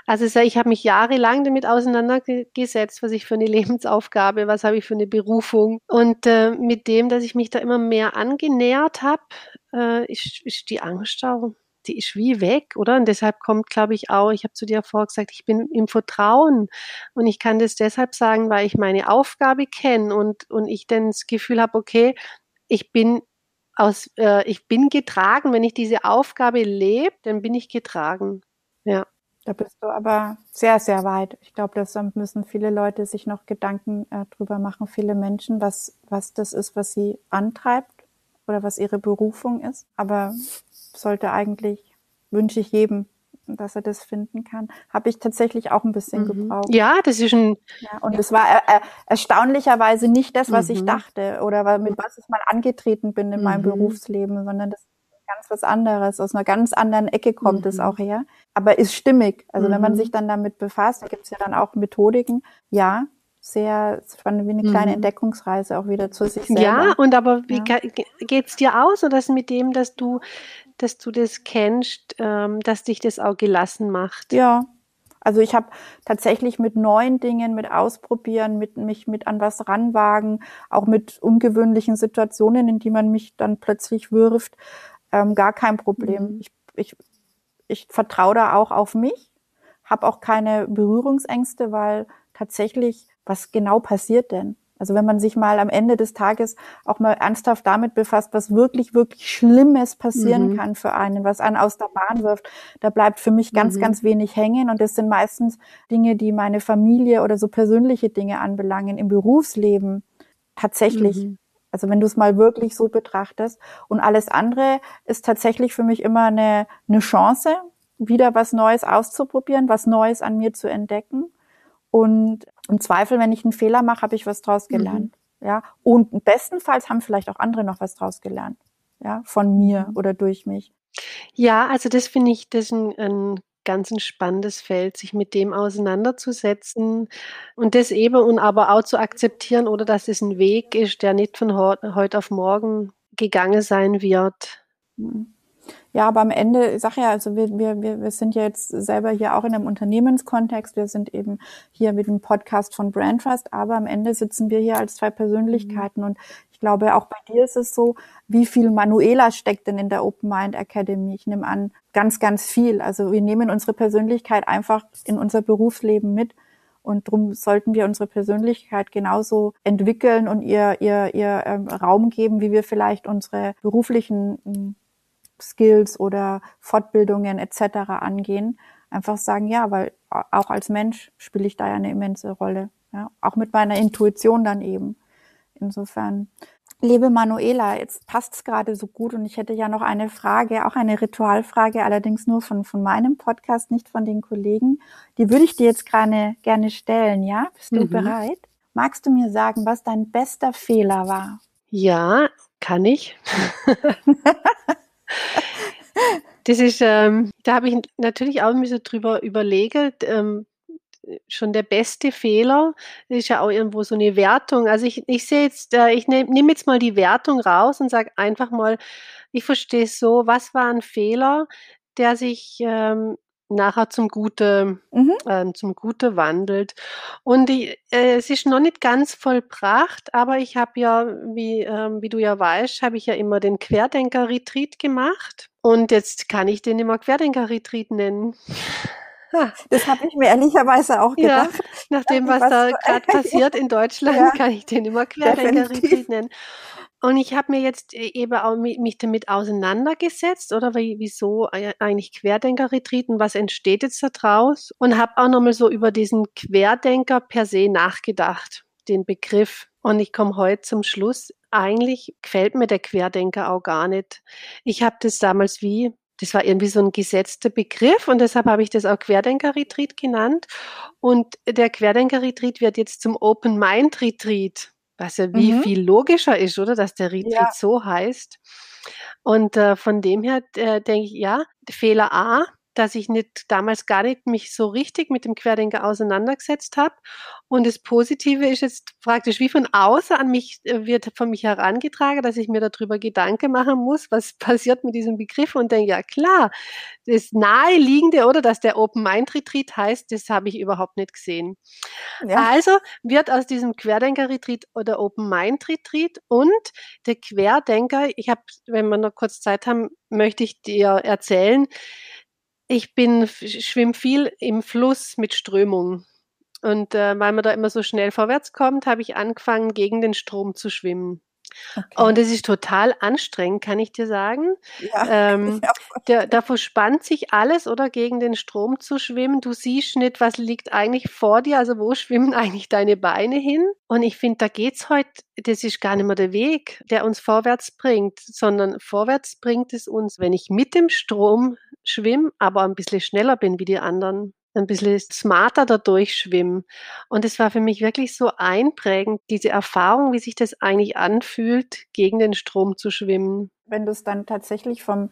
Also ich habe mich jahrelang damit auseinandergesetzt, was ich für eine *laughs* Lebensaufgabe, was habe ich für eine Berufung. Und äh, mit dem, dass ich mich da immer mehr angenähert habe, äh, ist, ist die Angst auch, die ist wie weg, oder? Und deshalb kommt, glaube ich, auch, ich habe zu dir vorher gesagt, ich bin im Vertrauen. Und ich kann das deshalb sagen, weil ich meine Aufgabe kenne und, und ich dann das Gefühl habe, okay, ich bin aus, äh, ich bin getragen. Wenn ich diese Aufgabe lebe, dann bin ich getragen. Ja. Da bist du aber sehr, sehr weit. Ich glaube, das müssen viele Leute sich noch Gedanken äh, drüber machen, viele Menschen, was, was das ist, was sie antreibt oder was ihre Berufung ist. Aber sollte eigentlich, wünsche ich jedem, dass er das finden kann. Habe ich tatsächlich auch ein bisschen Mhm. gebraucht. Ja, das ist ein, Ja, und es war äh, äh, erstaunlicherweise nicht das, was ich Mhm. dachte oder mit was ich mal angetreten bin in meinem Mhm. Berufsleben, sondern das ist ganz was anderes. Aus einer ganz anderen Ecke kommt es Mhm. auch her. Aber ist stimmig. Also wenn man Mhm. sich dann damit befasst, da gibt es ja dann auch Methodiken. Ja, sehr spannend, wie eine kleine Mhm. Entdeckungsreise auch wieder zu sich selber. ja, und aber wie Ja. geht's dir aus oder das mit dem, dass du, dass du das kennst, ähm, dass dich das auch gelassen macht? Ja. Also ich habe tatsächlich mit neuen Dingen, mit Ausprobieren, mit mich mit an was ranwagen, auch mit ungewöhnlichen Situationen, in die man mich dann plötzlich wirft, ähm, gar kein Problem. Mhm. Ich, ich, ich vertraue da auch auf mich, habe auch keine Berührungsängste, weil tatsächlich, was genau passiert denn? Also wenn man sich mal am Ende des Tages auch mal ernsthaft damit befasst, was wirklich, wirklich Schlimmes passieren Mhm. kann für einen, was einen aus der Bahn wirft, da bleibt für mich ganz, Mhm. ganz wenig hängen. Und das sind meistens Dinge, die meine Familie oder so persönliche Dinge anbelangen im Berufsleben. Tatsächlich. Mhm. Also wenn du es mal wirklich so betrachtest. Und alles andere ist tatsächlich für mich immer eine, eine Chance, wieder was Neues auszuprobieren, was Neues an mir zu entdecken. Und im Zweifel, wenn ich einen Fehler mache, habe ich was draus Mhm. gelernt. Ja. Und bestenfalls haben vielleicht auch andere noch was draus gelernt. Ja, von mir Mhm. oder durch mich. Ja, also das finde ich, das ist ein, ein ganz ein spannendes Feld, sich mit dem auseinanderzusetzen und das eben und aber auch zu akzeptieren oder dass es ein Weg ist, der nicht von heute auf morgen gegangen sein wird. Mhm. Ja, aber am Ende, ich sag ja, also wir, wir, wir wir sind ja jetzt selber hier auch in einem Unternehmenskontext. Wir sind eben hier mit dem Podcast von Brand Trust, aber am Ende sitzen wir hier als zwei Persönlichkeiten. Und ich glaube, auch bei dir ist es so, wie viel Manuela steckt denn in der Open Mind Academy? Ich nehme an, ganz, ganz viel. Also wir nehmen unsere Persönlichkeit einfach in unser Berufsleben mit. Und darum sollten wir unsere Persönlichkeit genauso entwickeln und ihr, ihr, ihr ähm, Raum geben, wie wir vielleicht unsere beruflichen Skills oder Fortbildungen etc. angehen. Einfach sagen, ja, weil auch als Mensch spiele ich da ja eine immense Rolle. Ja, auch mit meiner Intuition dann eben. Insofern, Liebe Manuela, jetzt passt es gerade so gut und ich hätte ja noch eine Frage, auch eine Ritualfrage, allerdings nur von, von meinem Podcast, nicht von den Kollegen. Die würde ich dir jetzt gerne, gerne stellen, ja? Bist du mhm. bereit? Magst du mir sagen, was dein bester Fehler war? Ja, kann ich. *laughs* das ist, ähm, da habe ich natürlich auch ein bisschen drüber überlegt, ähm, schon der beste Fehler. Ist ja auch irgendwo so eine Wertung. Also ich, ich sehe jetzt, äh, ich nehme nehm jetzt mal die Wertung raus und sage einfach mal, ich verstehe es so, was war ein Fehler, der sich ähm, nachher zum Gute, mhm. äh, zum Gute wandelt. Und die, äh, es ist noch nicht ganz vollbracht, aber ich habe ja, wie, äh, wie du ja weißt, habe ich ja immer den Querdenker-Retreat gemacht. Und jetzt kann ich den immer Querdenker-Retreat nennen. Das habe ich mir ehrlicherweise auch gedacht. Ja, nach dem, was, was da gerade passiert in Deutschland, *laughs* ja, kann ich den immer Querdenker-Retreat nennen. Und ich habe mir jetzt äh, eben auch mich damit auseinandergesetzt, oder wie, wieso eigentlich Querdenker-Retreat und was entsteht jetzt daraus? Und habe auch nochmal so über diesen Querdenker per se nachgedacht, den Begriff. Und ich komme heute zum Schluss. Eigentlich gefällt mir der Querdenker auch gar nicht. Ich habe das damals wie das war irgendwie so ein gesetzter Begriff und deshalb habe ich das auch Querdenker-Retreat genannt. Und der Querdenker-Retreat wird jetzt zum Open Mind Retreat, was ja wie mhm. viel logischer ist, oder, dass der Retreat ja. so heißt. Und äh, von dem her äh, denke ich, ja, Fehler A, dass ich nicht damals gar nicht mich so richtig mit dem Querdenker auseinandergesetzt habe. Und das Positive ist jetzt praktisch wie von außen an mich, äh, wird von mich herangetragen, dass ich mir darüber Gedanken machen muss, was *laughs* passiert mit diesem Begriff und denke, ja klar, das Naheliegende oder dass der Open Mind Retreat heißt, das habe ich überhaupt nicht gesehen. Ja. Also wird aus diesem Querdenker Retreat oder Open Mind Retreat und der Querdenker, ich habe, wenn wir noch kurz Zeit haben, möchte ich dir erzählen, ich bin, schwimme viel im Fluss mit Strömung. Und äh, weil man da immer so schnell vorwärts kommt, habe ich angefangen, gegen den Strom zu schwimmen. Okay. Und es ist total anstrengend, kann ich dir sagen. Ja, *laughs* ähm, der, da verspannt sich alles, oder gegen den Strom zu schwimmen. Du siehst nicht, was liegt eigentlich vor dir, also wo schwimmen *laughs* eigentlich deine Beine hin. Und ich finde, da geht's heute, das ist gar nicht mehr der Weg, der uns vorwärts bringt, sondern vorwärts bringt es uns, wenn ich mit dem Strom schwimme, aber ein bisschen schneller bin wie die anderen ein bisschen smarter da durchschwimmen. Und es war für mich wirklich so einprägend, diese Erfahrung, wie sich das eigentlich anfühlt, gegen den Strom zu schwimmen. Wenn du es dann tatsächlich vom,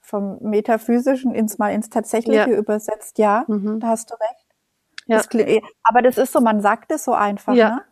vom Metaphysischen ins mal ins Tatsächliche ja. übersetzt, ja, mhm. da hast du recht. Ja. Das, aber das ist so, man sagt es so einfach, ja. ne?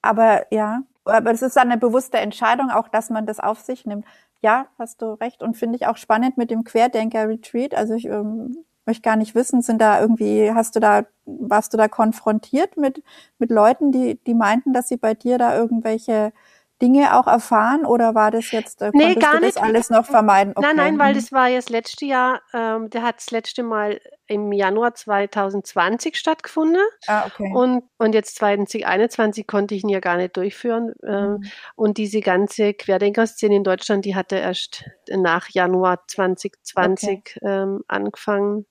Aber ja, aber es ist dann eine bewusste Entscheidung, auch dass man das auf sich nimmt. Ja, hast du recht. Und finde ich auch spannend mit dem Querdenker-Retreat. Also ich ähm, möchte gar nicht wissen, sind da irgendwie, hast du da, warst du da konfrontiert mit, mit Leuten, die, die meinten, dass sie bei dir da irgendwelche Dinge auch erfahren oder war das jetzt, äh, nee, gar du das nicht. alles noch vermeiden? Okay. Nein, nein, weil mhm. das war ja das letzte Jahr, ähm, der hat das letzte Mal im Januar 2020 stattgefunden. Ah, okay. Und, und jetzt 2021 konnte ich ihn ja gar nicht durchführen. Ähm, mhm. Und diese ganze Querdenker-Szene in Deutschland, die hatte erst nach Januar 2020 okay. ähm, angefangen.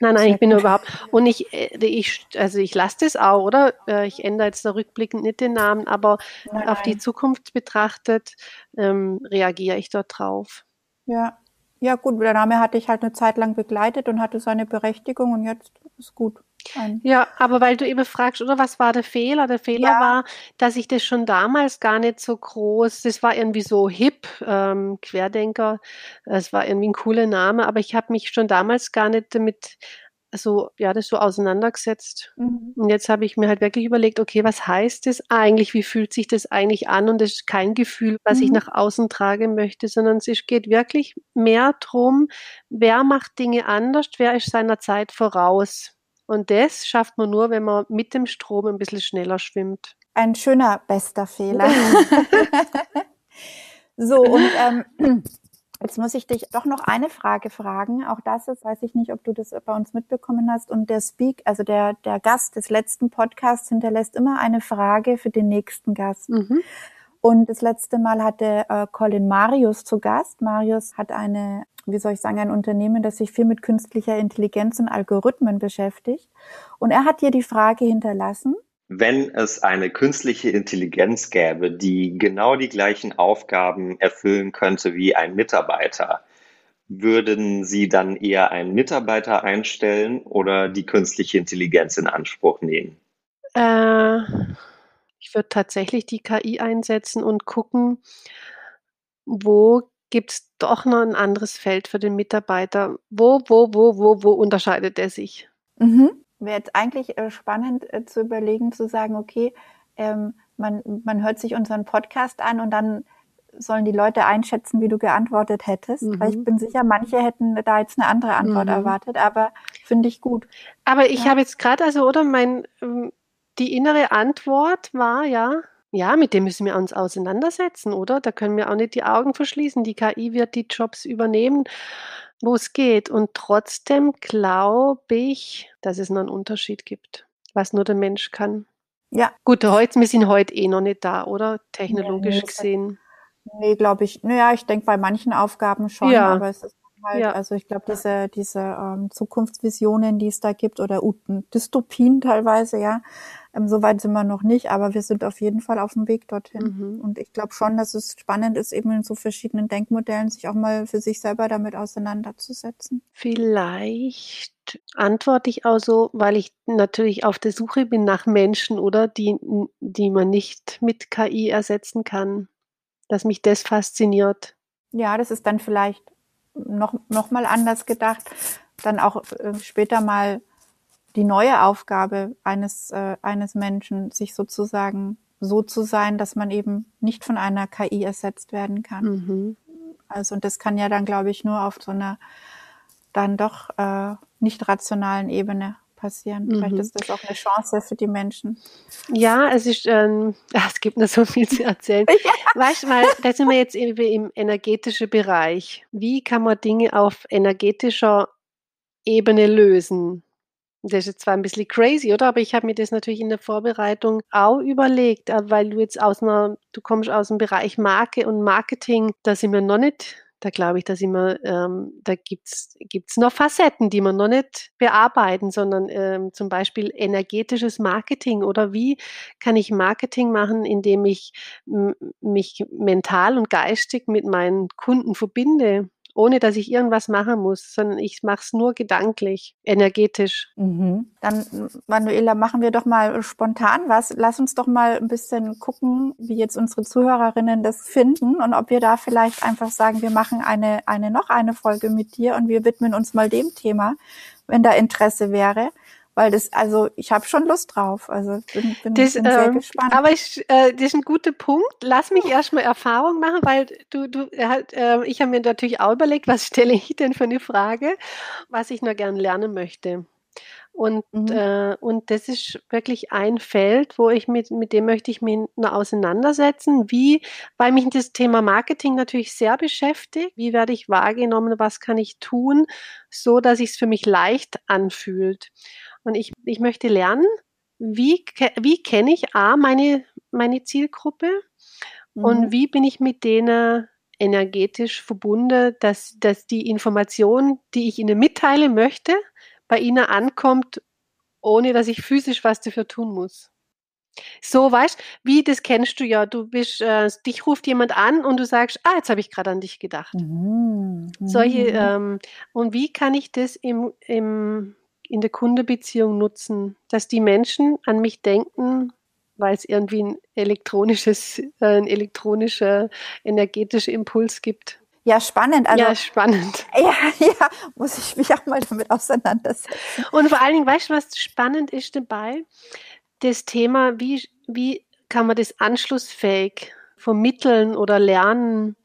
Nein, nein, ich bin überhaupt. Und ich, äh, ich also ich lasse das auch, oder? Äh, ich ändere jetzt da rückblickend nicht den Namen, aber nein, auf die Zukunft betrachtet ähm, reagiere ich dort drauf. Ja. Ja, gut, der Name hatte ich halt eine Zeit lang begleitet und hatte seine Berechtigung und jetzt ist gut. Ein ja, aber weil du eben fragst, oder was war der Fehler? Der Fehler ja. war, dass ich das schon damals gar nicht so groß, das war irgendwie so hip, ähm, Querdenker, es war irgendwie ein cooler Name, aber ich habe mich schon damals gar nicht damit so, ja, das so auseinandergesetzt. Mhm. Und jetzt habe ich mir halt wirklich überlegt, okay, was heißt das eigentlich? Wie fühlt sich das eigentlich an? Und das ist kein Gefühl, was mhm. ich nach außen tragen möchte, sondern es geht wirklich mehr drum, wer macht Dinge anders, wer ist seiner Zeit voraus. Und das schafft man nur, wenn man mit dem Strom ein bisschen schneller schwimmt. Ein schöner bester Fehler. *laughs* so, und ähm, *clears throat* Jetzt muss ich dich doch noch eine Frage fragen. Auch das ist, weiß ich nicht, ob du das bei uns mitbekommen hast. Und der Speak, also der, der Gast des letzten Podcasts hinterlässt immer eine Frage für den nächsten Gast. Mhm. Und das letzte Mal hatte äh, Colin Marius zu Gast. Marius hat eine, wie soll ich sagen, ein Unternehmen, das sich viel mit künstlicher Intelligenz und Algorithmen beschäftigt. Und er hat dir die Frage hinterlassen, wenn es eine künstliche Intelligenz gäbe, die genau die gleichen Aufgaben erfüllen könnte wie ein Mitarbeiter, würden Sie dann eher einen Mitarbeiter einstellen oder die künstliche Intelligenz in Anspruch nehmen? Äh, ich würde tatsächlich die KI einsetzen und gucken, wo gibt es doch noch ein anderes Feld für den Mitarbeiter. Wo, wo, wo, wo, wo unterscheidet er sich? Mhm. Wäre jetzt eigentlich äh, spannend äh, zu überlegen, zu sagen, okay, ähm, man, man hört sich unseren Podcast an und dann sollen die Leute einschätzen, wie du geantwortet hättest. Mhm. Weil ich mhm. bin sicher, manche hätten da jetzt eine andere Antwort mhm. erwartet, aber finde ich gut. Aber ich ja. habe jetzt gerade, also, oder mein, ähm, die innere Antwort war ja, ja, mit dem müssen wir uns auseinandersetzen, oder? Da können wir auch nicht die Augen verschließen. Die KI wird die Jobs übernehmen, wo es geht. Und trotzdem glaube ich, dass es noch einen Unterschied gibt, was nur der Mensch kann. Ja. Gut, heute, wir sind heute eh noch nicht da, oder? Technologisch nee, gesehen. Nee, glaube ich. Naja, ich denke bei manchen Aufgaben schon, ja. aber es ist halt, ja. also ich glaube, diese, diese ähm, Zukunftsvisionen, die es da gibt, oder Dystopien teilweise, ja, ähm, Soweit sind wir noch nicht, aber wir sind auf jeden Fall auf dem Weg dorthin. Mhm. Und ich glaube schon, dass es spannend ist, eben in so verschiedenen Denkmodellen sich auch mal für sich selber damit auseinanderzusetzen. Vielleicht antworte ich auch so, weil ich natürlich auf der Suche bin nach Menschen, oder die, die man nicht mit KI ersetzen kann. Dass mich das fasziniert. Ja, das ist dann vielleicht noch, noch mal anders gedacht. Dann auch äh, später mal die neue Aufgabe eines, äh, eines Menschen, sich sozusagen so zu sein, dass man eben nicht von einer KI ersetzt werden kann. Mhm. Also, und das kann ja dann, glaube ich, nur auf so einer dann doch äh, nicht rationalen Ebene passieren. Mhm. Vielleicht ist das auch eine Chance für die Menschen. Ja, es ist, ähm, *laughs* es gibt noch so viel zu erzählen. *laughs* ja. Weißt du mal, da sind wir jetzt im energetischen Bereich. Wie kann man Dinge auf energetischer Ebene lösen? Das ist jetzt zwar ein bisschen crazy, oder? Aber ich habe mir das natürlich in der Vorbereitung auch überlegt, äh, weil du jetzt aus einer, du kommst aus dem Bereich Marke und Marketing, da sind wir noch nicht, da glaube ich, da sind wir, ähm, da gibt's gibt's noch Facetten, die wir noch nicht bearbeiten, sondern ähm, zum Beispiel energetisches Marketing oder wie kann ich Marketing machen, indem ich mich mental und geistig mit meinen Kunden verbinde ohne dass ich irgendwas machen muss, sondern ich mache es nur gedanklich, energetisch. Mhm. Dann, Manuela, machen wir doch mal spontan was. Lass uns doch mal ein bisschen gucken, wie jetzt unsere Zuhörerinnen das finden und ob wir da vielleicht einfach sagen, wir machen eine, eine noch eine Folge mit dir und wir widmen uns mal dem Thema, wenn da Interesse wäre weil das, also ich habe schon Lust drauf. Also bin, bin, das, bin sehr ähm, gespannt. Aber ich, äh, das ist ein guter Punkt. Lass mich erstmal Erfahrung machen, weil du, du halt, äh, ich habe mir natürlich auch überlegt, was stelle ich denn für eine Frage, was ich noch gern lernen möchte. Und, mhm. äh, und das ist wirklich ein Feld, wo ich mit, mit dem möchte ich mich noch auseinandersetzen. Wie, weil mich das Thema Marketing natürlich sehr beschäftigt. Wie werde ich wahrgenommen? Was kann ich tun, so dass es für mich leicht anfühlt? Und ich, ich möchte lernen, wie, wie kenne ich A, meine, meine Zielgruppe mhm. und wie bin ich mit denen energetisch verbunden, dass, dass die Information, die ich ihnen mitteilen möchte, bei ihnen ankommt, ohne dass ich physisch was dafür tun muss. So, weißt wie das kennst du ja. Du bist, äh, dich ruft jemand an und du sagst, ah, jetzt habe ich gerade an dich gedacht. Mhm. Solche, mhm. ähm, und wie kann ich das im, im in der Kundenbeziehung nutzen, dass die Menschen an mich denken, weil es irgendwie ein elektronisches, äh, ein elektronischer energetischer Impuls gibt. Ja, spannend. Also, ja, spannend. *laughs* Ja, ja, muss ich mich auch mal damit auseinandersetzen. Und vor allen Dingen, weißt du, was spannend ist dabei? Das Thema, wie, wie kann man das anschlussfähig vermitteln oder lernen,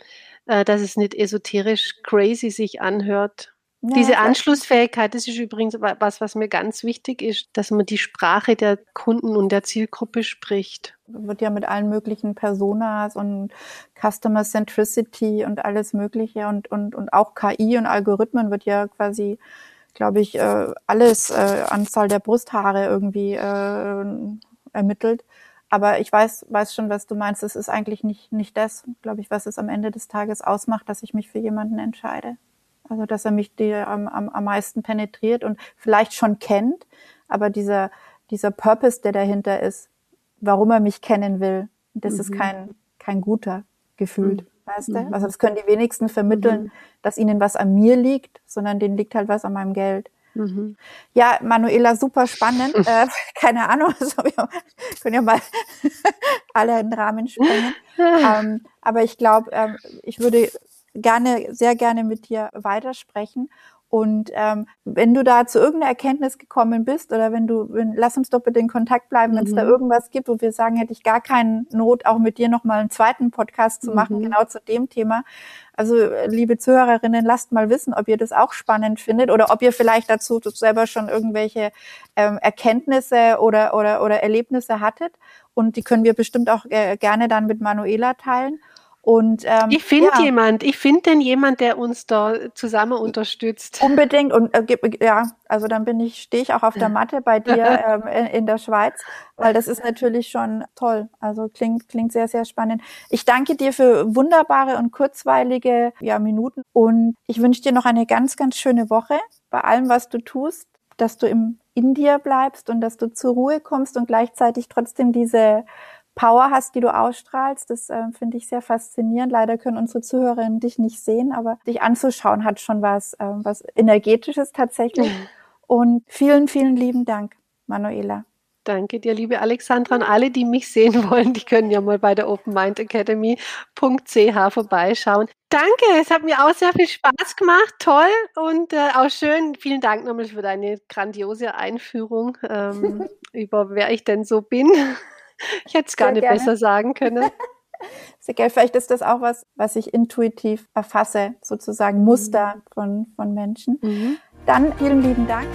äh, dass es nicht esoterisch crazy sich anhört. Ja, Diese Anschlussfähigkeit, das ist übrigens was, was mir ganz wichtig ist, dass man die Sprache der Kunden und der Zielgruppe spricht. Wird ja mit allen möglichen Personas und Customer Centricity und alles Mögliche und, und, und auch KI und Algorithmen wird ja quasi, glaube ich, äh, alles, äh, Anzahl der Brusthaare irgendwie äh, ermittelt. Aber ich weiß, weiß schon, was du meinst. Es ist eigentlich nicht, nicht das, glaube ich, was es am Ende des Tages ausmacht, dass ich mich für jemanden entscheide. Also dass er mich die, am, am, am meisten penetriert und vielleicht schon kennt, aber dieser, dieser Purpose, der dahinter ist, warum er mich kennen will. Das mhm. ist kein, kein guter gefühlt. Mhm. Weißt du? Mhm. Also das können die wenigsten vermitteln, mhm. dass ihnen was an mir liegt, sondern denen liegt halt was an meinem Geld. Mhm. Ja, Manuela, super spannend. *laughs* äh, *laughs* keine Ahnung, *laughs* also wir können ja mal alle in den Rahmen sprengen. ähm, aber ich glaube, ähm, ich würde gerne, sehr gerne mit dir weitersprechen. Und ähm, wenn du da zu irgendeiner Erkenntnis gekommen bist oder wenn du, wenn, lass uns doch bitte in Kontakt bleiben, mhm. wenn es da irgendwas gibt, wo wir sagen, hätte ich gar keine Not, auch mit dir nochmal einen zweiten Podcast zu machen, mhm. genau zu dem Thema. Also liebe Zuhörerinnen, lasst mal wissen, ob ihr das auch spannend findet oder ob ihr vielleicht dazu selber schon irgendwelche ähm, Erkenntnisse oder, oder, oder Erlebnisse hattet. Und die können wir bestimmt auch äh, gerne dann mit Manuela teilen. Und, ähm, ich finde ja. jemand, ich finde denn jemand, der uns da zusammen unterstützt. Unbedingt und äh, ja, also dann bin ich, stehe ich auch auf der Matte bei dir *laughs* ähm, in, in, der Schweiz, weil das ist natürlich schon toll. Also klingt klingt sehr sehr spannend. Ich danke dir für wunderbare und kurzweilige ja, Minuten und ich wünsche dir noch eine ganz ganz schöne Woche bei allem, was du tust, dass du im in dir bleibst und dass du zur Ruhe kommst und gleichzeitig trotzdem diese Power hast, die du ausstrahlst. Das äh, finde ich sehr faszinierend. Leider können unsere Zuhörerinnen dich nicht sehen, aber dich anzuschauen hat schon was, äh, was energetisches tatsächlich. Und vielen, vielen lieben Dank, Manuela. Danke dir, liebe Alexandra. Und alle, die mich sehen wollen, die können ja mal bei der openmindacademy.ch vorbeischauen. Danke, es hat mir auch sehr viel Spaß gemacht, toll und äh, auch schön. Vielen Dank nochmal für deine grandiose Einführung ähm, *laughs* über wer ich denn so bin. Ich hätte es gar nicht gerne. besser sagen können. *laughs* Sehr gerne. Vielleicht ist das auch was, was ich intuitiv erfasse, sozusagen Muster mhm. von, von Menschen. Mhm. Dann vielen lieben Dank